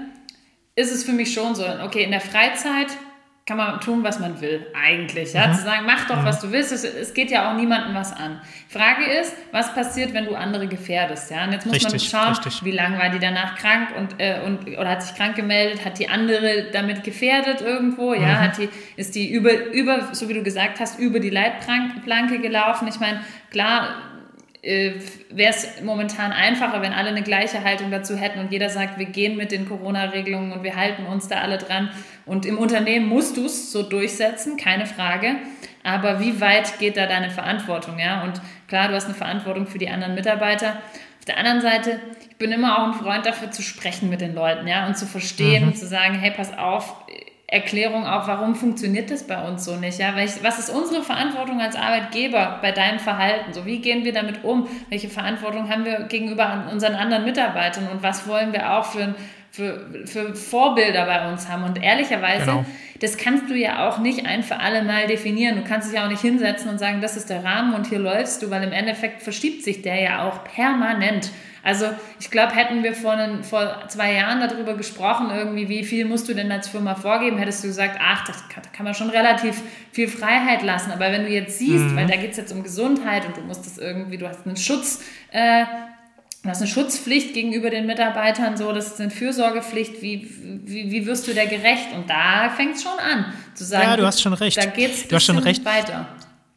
ist es für mich schon so, okay, in der Freizeit kann man tun, was man will, eigentlich. Ja? Mhm. Zu sagen, mach doch, mhm. was du willst. Es, es, geht ja auch niemandem was an. Frage ist, was passiert, wenn du andere gefährdest? Ja? Und jetzt muss richtig, man schauen, richtig. wie lange war die danach krank und, äh, und, oder hat sich krank gemeldet, hat die andere damit gefährdet irgendwo? Ja? Mhm. Hat die, ist die über, über, so wie du gesagt hast, über die Leitplanke gelaufen? Ich meine, klar, äh, wäre es momentan einfacher, wenn alle eine gleiche Haltung dazu hätten und jeder sagt, wir gehen mit den Corona-Regelungen und wir halten uns da alle dran. Und im Unternehmen musst du es so durchsetzen, keine Frage. Aber wie weit geht da deine Verantwortung? Ja? Und klar, du hast eine Verantwortung für die anderen Mitarbeiter. Auf der anderen Seite, ich bin immer auch ein Freund dafür zu sprechen mit den Leuten, ja, und zu verstehen mhm. und zu sagen, hey, pass auf, Erklärung auch, warum funktioniert das bei uns so nicht? Ja? Was ist unsere Verantwortung als Arbeitgeber bei deinem Verhalten? So, wie gehen wir damit um? Welche Verantwortung haben wir gegenüber unseren anderen Mitarbeitern und was wollen wir auch für ein für, für Vorbilder bei uns haben. Und ehrlicherweise, genau. das kannst du ja auch nicht ein für alle Mal definieren. Du kannst dich ja auch nicht hinsetzen und sagen, das ist der Rahmen und hier läufst du, weil im Endeffekt verschiebt sich der ja auch permanent. Also ich glaube, hätten wir vor, einen, vor zwei Jahren darüber gesprochen, irgendwie, wie viel musst du denn als Firma vorgeben, hättest du gesagt, ach, das kann, kann man schon relativ viel Freiheit lassen. Aber wenn du jetzt siehst, mhm. weil da geht es jetzt um Gesundheit und du musst das irgendwie, du hast einen Schutz, äh, Du hast eine Schutzpflicht gegenüber den Mitarbeitern, so, das ist eine Fürsorgepflicht. Wie, wie, wie wirst du der gerecht? Und da fängt es schon an, zu sagen, ja, du hast schon recht. Da geht es du hast schon recht. weiter.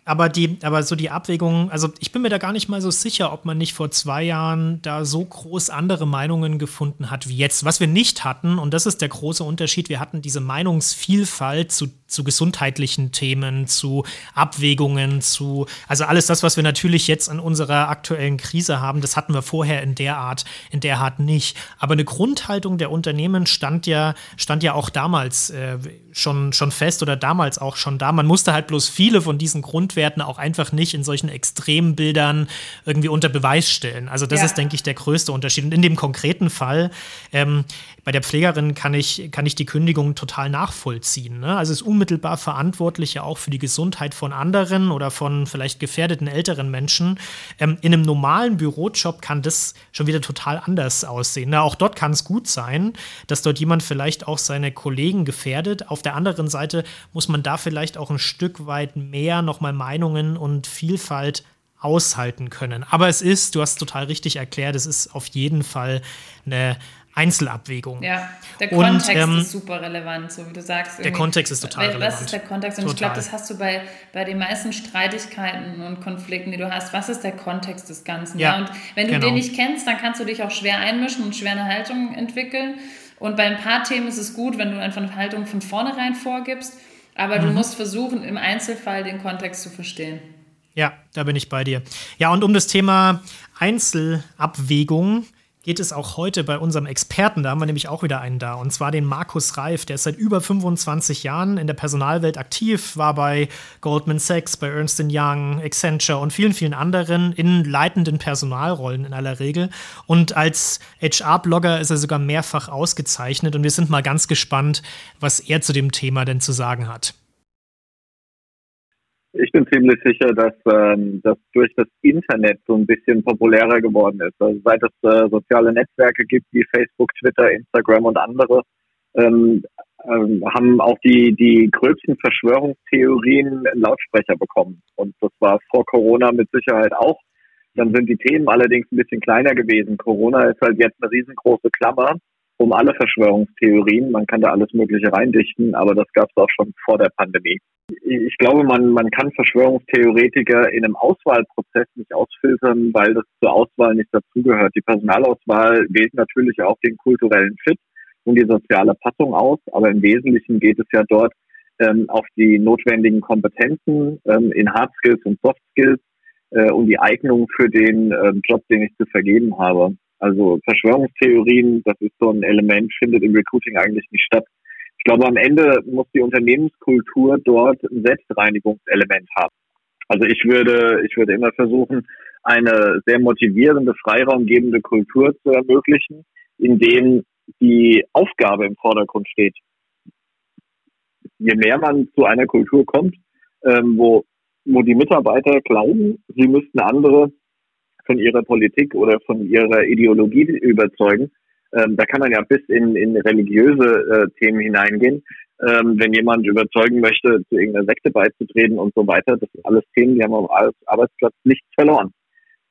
Aber die, aber so die Abwägung, also ich bin mir da gar nicht mal so sicher, ob man nicht vor zwei Jahren da so groß andere Meinungen gefunden hat wie jetzt. Was wir nicht hatten, und das ist der große Unterschied, wir hatten diese Meinungsvielfalt zu zu gesundheitlichen Themen, zu Abwägungen, zu, also alles das, was wir natürlich jetzt in unserer aktuellen Krise haben, das hatten wir vorher in der Art, in der Art nicht. Aber eine Grundhaltung der Unternehmen stand ja, stand ja auch damals äh, schon, schon fest oder damals auch schon da. Man musste halt bloß viele von diesen Grundwerten auch einfach nicht in solchen Extrembildern irgendwie unter Beweis stellen. Also das ja. ist, denke ich, der größte Unterschied. Und in dem konkreten Fall, ähm, bei der Pflegerin kann ich, kann ich die Kündigung total nachvollziehen. Ne? Also es ist unmittelbar verantwortlich ja auch für die Gesundheit von anderen oder von vielleicht gefährdeten älteren Menschen. Ähm, in einem normalen Bürojob kann das schon wieder total anders aussehen. Na, auch dort kann es gut sein, dass dort jemand vielleicht auch seine Kollegen gefährdet. Auf der anderen Seite muss man da vielleicht auch ein Stück weit mehr nochmal Meinungen und Vielfalt aushalten können. Aber es ist, du hast total richtig erklärt, es ist auf jeden Fall eine Einzelabwägung. Ja, der Kontext und, ähm, ist super relevant, so wie du sagst. Der Kontext ist total relevant. Was ist der Kontext? Und total. ich glaube, das hast du bei, bei den meisten Streitigkeiten und Konflikten, die du hast. Was ist der Kontext des Ganzen? Ja, ja? Und wenn du genau. den nicht kennst, dann kannst du dich auch schwer einmischen und schwer eine Haltung entwickeln. Und bei ein paar Themen ist es gut, wenn du einfach eine Haltung von vornherein vorgibst. Aber mhm. du musst versuchen, im Einzelfall den Kontext zu verstehen. Ja, da bin ich bei dir. Ja, und um das Thema Einzelabwägung geht es auch heute bei unserem Experten, da haben wir nämlich auch wieder einen da, und zwar den Markus Reif, der ist seit über 25 Jahren in der Personalwelt aktiv, war bei Goldman Sachs, bei Ernst Young, Accenture und vielen, vielen anderen in leitenden Personalrollen in aller Regel. Und als HR-Blogger ist er sogar mehrfach ausgezeichnet und wir sind mal ganz gespannt, was er zu dem Thema denn zu sagen hat. Ich bin ziemlich sicher, dass ähm, das durch das Internet so ein bisschen populärer geworden ist. Also seit es äh, soziale Netzwerke gibt wie Facebook, Twitter, Instagram und andere, ähm, ähm, haben auch die, die gröbsten Verschwörungstheorien Lautsprecher bekommen. Und das war vor Corona mit Sicherheit auch. Dann sind die Themen allerdings ein bisschen kleiner gewesen. Corona ist halt jetzt eine riesengroße Klammer um alle Verschwörungstheorien. Man kann da alles Mögliche reindichten, aber das gab es auch schon vor der Pandemie. Ich glaube, man, man kann Verschwörungstheoretiker in einem Auswahlprozess nicht ausfiltern, weil das zur Auswahl nicht dazugehört. Die Personalauswahl wählt natürlich auch den kulturellen Fit und die soziale Passung aus, aber im Wesentlichen geht es ja dort ähm, auf die notwendigen Kompetenzen ähm, in Hard Skills und Soft Skills äh, und die Eignung für den äh, Job, den ich zu vergeben habe. Also Verschwörungstheorien, das ist so ein Element, findet im Recruiting eigentlich nicht statt. Ich glaube, am Ende muss die Unternehmenskultur dort ein Selbstreinigungselement haben. Also ich würde, ich würde immer versuchen, eine sehr motivierende, freiraumgebende Kultur zu ermöglichen, in dem die Aufgabe im Vordergrund steht. Je mehr man zu einer Kultur kommt, ähm, wo, wo die Mitarbeiter glauben, sie müssten andere von ihrer Politik oder von ihrer Ideologie überzeugen. Ähm, da kann man ja bis in, in religiöse äh, Themen hineingehen. Ähm, wenn jemand überzeugen möchte, zu irgendeiner Sekte beizutreten und so weiter, das sind alles Themen, die haben am Arbeitsplatz nichts verloren.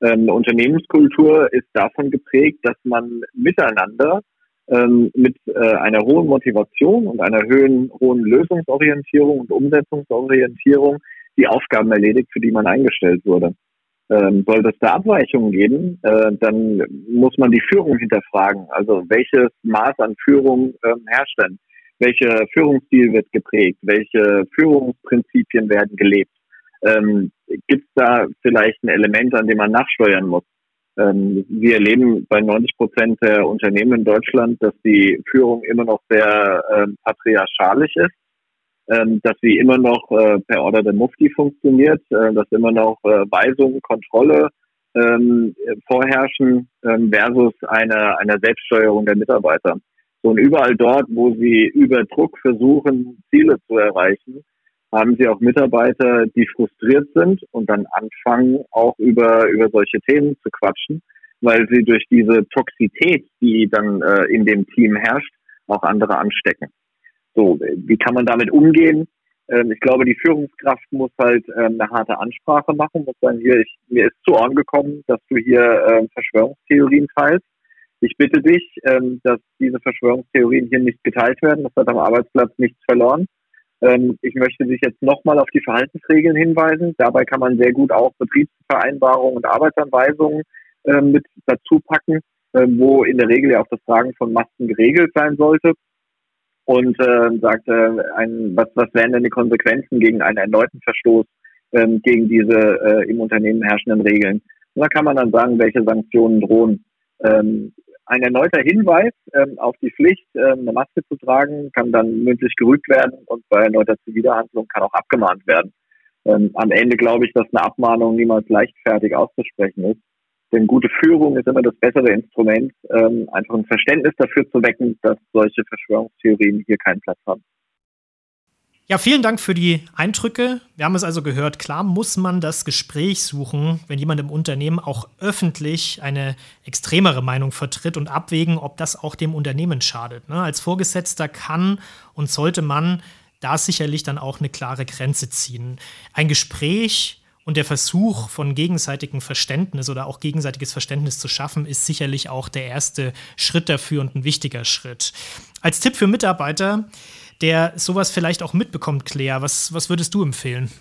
Ähm, eine Unternehmenskultur ist davon geprägt, dass man miteinander ähm, mit äh, einer hohen Motivation und einer hohen, hohen Lösungsorientierung und Umsetzungsorientierung die Aufgaben erledigt, für die man eingestellt wurde. Ähm, sollte es da Abweichungen geben, äh, dann muss man die Führung hinterfragen. Also welches Maß an Führung ähm, herrscht denn? Welcher Führungsstil wird geprägt? Welche Führungsprinzipien werden gelebt? Ähm, Gibt es da vielleicht ein Element, an dem man nachsteuern muss? Ähm, wir erleben bei 90 Prozent der Unternehmen in Deutschland, dass die Führung immer noch sehr ähm, patriarchalisch ist ähm, dass sie immer noch äh, per Order der Mufti funktioniert, äh, dass immer noch äh, Weisungen, Kontrolle ähm, vorherrschen ähm, versus eine, eine Selbststeuerung der Mitarbeiter. Und überall dort, wo sie über Druck versuchen, Ziele zu erreichen, haben sie auch Mitarbeiter, die frustriert sind und dann anfangen, auch über, über solche Themen zu quatschen, weil sie durch diese Toxität, die dann äh, in dem Team herrscht, auch andere anstecken. So, wie kann man damit umgehen? Ähm, ich glaube, die Führungskraft muss halt ähm, eine harte Ansprache machen, muss sagen, hier, ich, mir ist zu Ohren gekommen, dass du hier ähm, Verschwörungstheorien teilst. Ich bitte dich, ähm, dass diese Verschwörungstheorien hier nicht geteilt werden. Das hat am Arbeitsplatz nichts verloren. Ähm, ich möchte dich jetzt nochmal auf die Verhaltensregeln hinweisen. Dabei kann man sehr gut auch Betriebsvereinbarungen und Arbeitsanweisungen äh, mit dazu packen, wo in der Regel ja auch das Tragen von Masken geregelt sein sollte. Und äh, sagt, äh, ein, was, was wären denn die Konsequenzen gegen einen erneuten Verstoß ähm, gegen diese äh, im Unternehmen herrschenden Regeln? Und da kann man dann sagen, welche Sanktionen drohen. Ähm, ein erneuter Hinweis ähm, auf die Pflicht, ähm, eine Maske zu tragen, kann dann mündlich gerügt werden und bei erneuter Zuwiderhandlung kann auch abgemahnt werden. Ähm, am Ende glaube ich, dass eine Abmahnung niemals leichtfertig auszusprechen ist. Denn gute Führung ist immer das bessere Instrument, ähm, einfach ein Verständnis dafür zu wecken, dass solche Verschwörungstheorien hier keinen Platz haben. Ja, vielen Dank für die Eindrücke. Wir haben es also gehört, klar muss man das Gespräch suchen, wenn jemand im Unternehmen auch öffentlich eine extremere Meinung vertritt und abwägen, ob das auch dem Unternehmen schadet. Ne? Als Vorgesetzter kann und sollte man da sicherlich dann auch eine klare Grenze ziehen. Ein Gespräch und der Versuch von gegenseitigem Verständnis oder auch gegenseitiges Verständnis zu schaffen, ist sicherlich auch der erste Schritt dafür und ein wichtiger Schritt. Als Tipp für Mitarbeiter, der sowas vielleicht auch mitbekommt, Claire. Was, was würdest du empfehlen?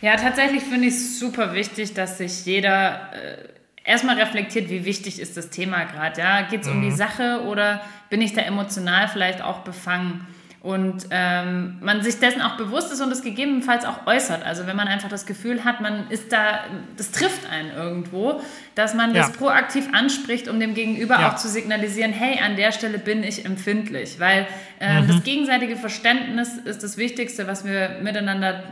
Ja, tatsächlich finde ich es super wichtig, dass sich jeder äh, erstmal reflektiert, wie wichtig ist das Thema gerade. Ja? Geht es mhm. um die mhm. Sache oder bin ich da emotional vielleicht auch befangen? Und ähm, man sich dessen auch bewusst ist und es gegebenenfalls auch äußert. Also wenn man einfach das Gefühl hat, man ist da, das trifft einen irgendwo, dass man ja. das proaktiv anspricht, um dem Gegenüber ja. auch zu signalisieren, hey, an der Stelle bin ich empfindlich, weil äh, mhm. das gegenseitige Verständnis ist das Wichtigste, was wir miteinander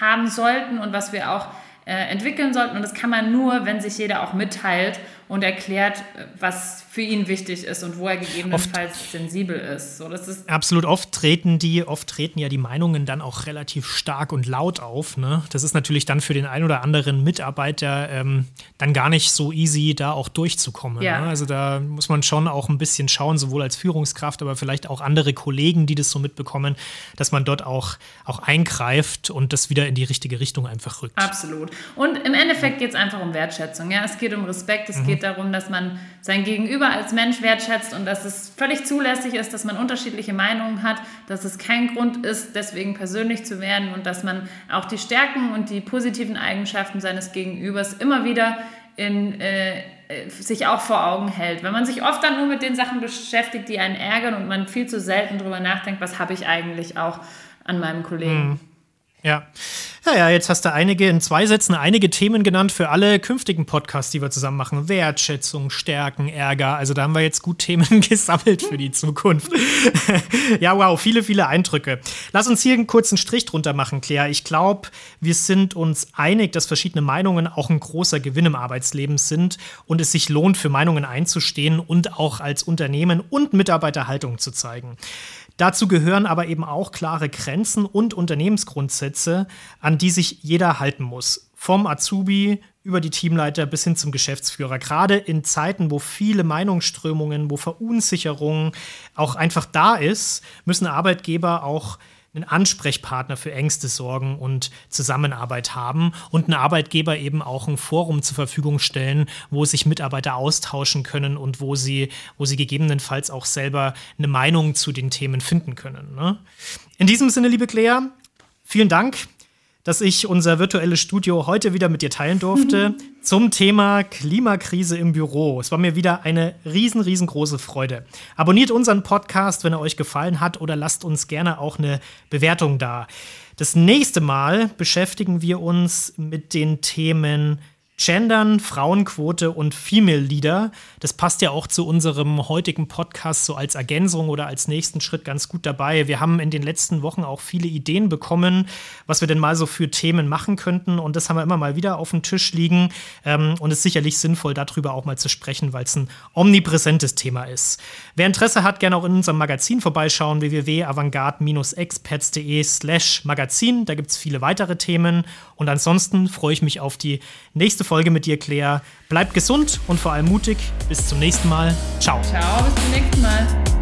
haben sollten und was wir auch äh, entwickeln sollten. Und das kann man nur, wenn sich jeder auch mitteilt und erklärt, was für ihn wichtig ist und wo er gegebenenfalls oft, sensibel ist. So, das ist absolut oft treten die, oft treten ja die Meinungen dann auch relativ stark und laut auf. Ne? Das ist natürlich dann für den einen oder anderen Mitarbeiter ähm, dann gar nicht so easy, da auch durchzukommen. Ja. Ne? Also da muss man schon auch ein bisschen schauen, sowohl als Führungskraft, aber vielleicht auch andere Kollegen, die das so mitbekommen, dass man dort auch, auch eingreift und das wieder in die richtige Richtung einfach rückt. Absolut. Und im Endeffekt geht es einfach um Wertschätzung. Ja? Es geht um Respekt, es mhm. geht darum, dass man sein Gegenüber als Mensch wertschätzt und dass es völlig zulässig ist, dass man unterschiedliche Meinungen hat, dass es kein Grund ist, deswegen persönlich zu werden und dass man auch die Stärken und die positiven Eigenschaften seines Gegenübers immer wieder in, äh, sich auch vor Augen hält. Wenn man sich oft dann nur mit den Sachen beschäftigt, die einen ärgern und man viel zu selten darüber nachdenkt, was habe ich eigentlich auch an meinem Kollegen. Mhm. Ja. Ja, ja, jetzt hast du einige in zwei Sätzen einige Themen genannt für alle künftigen Podcasts, die wir zusammen machen. Wertschätzung, Stärken, Ärger. Also da haben wir jetzt gut Themen gesammelt für die Zukunft. ja, wow, viele, viele Eindrücke. Lass uns hier einen kurzen Strich drunter machen, Claire. Ich glaube, wir sind uns einig, dass verschiedene Meinungen auch ein großer Gewinn im Arbeitsleben sind und es sich lohnt, für Meinungen einzustehen und auch als Unternehmen und Mitarbeiter Haltung zu zeigen. Dazu gehören aber eben auch klare Grenzen und Unternehmensgrundsätze, an die sich jeder halten muss. Vom Azubi über die Teamleiter bis hin zum Geschäftsführer. Gerade in Zeiten, wo viele Meinungsströmungen, wo Verunsicherung auch einfach da ist, müssen Arbeitgeber auch einen Ansprechpartner für Ängste, Sorgen und Zusammenarbeit haben und einen Arbeitgeber eben auch ein Forum zur Verfügung stellen, wo sich Mitarbeiter austauschen können und wo sie, wo sie gegebenenfalls auch selber eine Meinung zu den Themen finden können. Ne? In diesem Sinne, liebe Claire, vielen Dank dass ich unser virtuelles Studio heute wieder mit dir teilen durfte. zum Thema Klimakrise im Büro. Es war mir wieder eine riesen, riesengroße Freude. Abonniert unseren Podcast, wenn er euch gefallen hat, oder lasst uns gerne auch eine Bewertung da. Das nächste Mal beschäftigen wir uns mit den Themen Gendern, Frauenquote und Female Leader. Das passt ja auch zu unserem heutigen Podcast so als Ergänzung oder als nächsten Schritt ganz gut dabei. Wir haben in den letzten Wochen auch viele Ideen bekommen, was wir denn mal so für Themen machen könnten. Und das haben wir immer mal wieder auf dem Tisch liegen. Ähm, und es ist sicherlich sinnvoll, darüber auch mal zu sprechen, weil es ein omnipräsentes Thema ist. Wer Interesse hat, gerne auch in unserem Magazin vorbeischauen, www.avantgarde-expats.de slash Magazin. Da gibt es viele weitere Themen. Und ansonsten freue ich mich auf die nächste Folge mit dir, Claire. Bleib gesund und vor allem mutig. Bis zum nächsten Mal. Ciao. Ciao, bis zum nächsten Mal.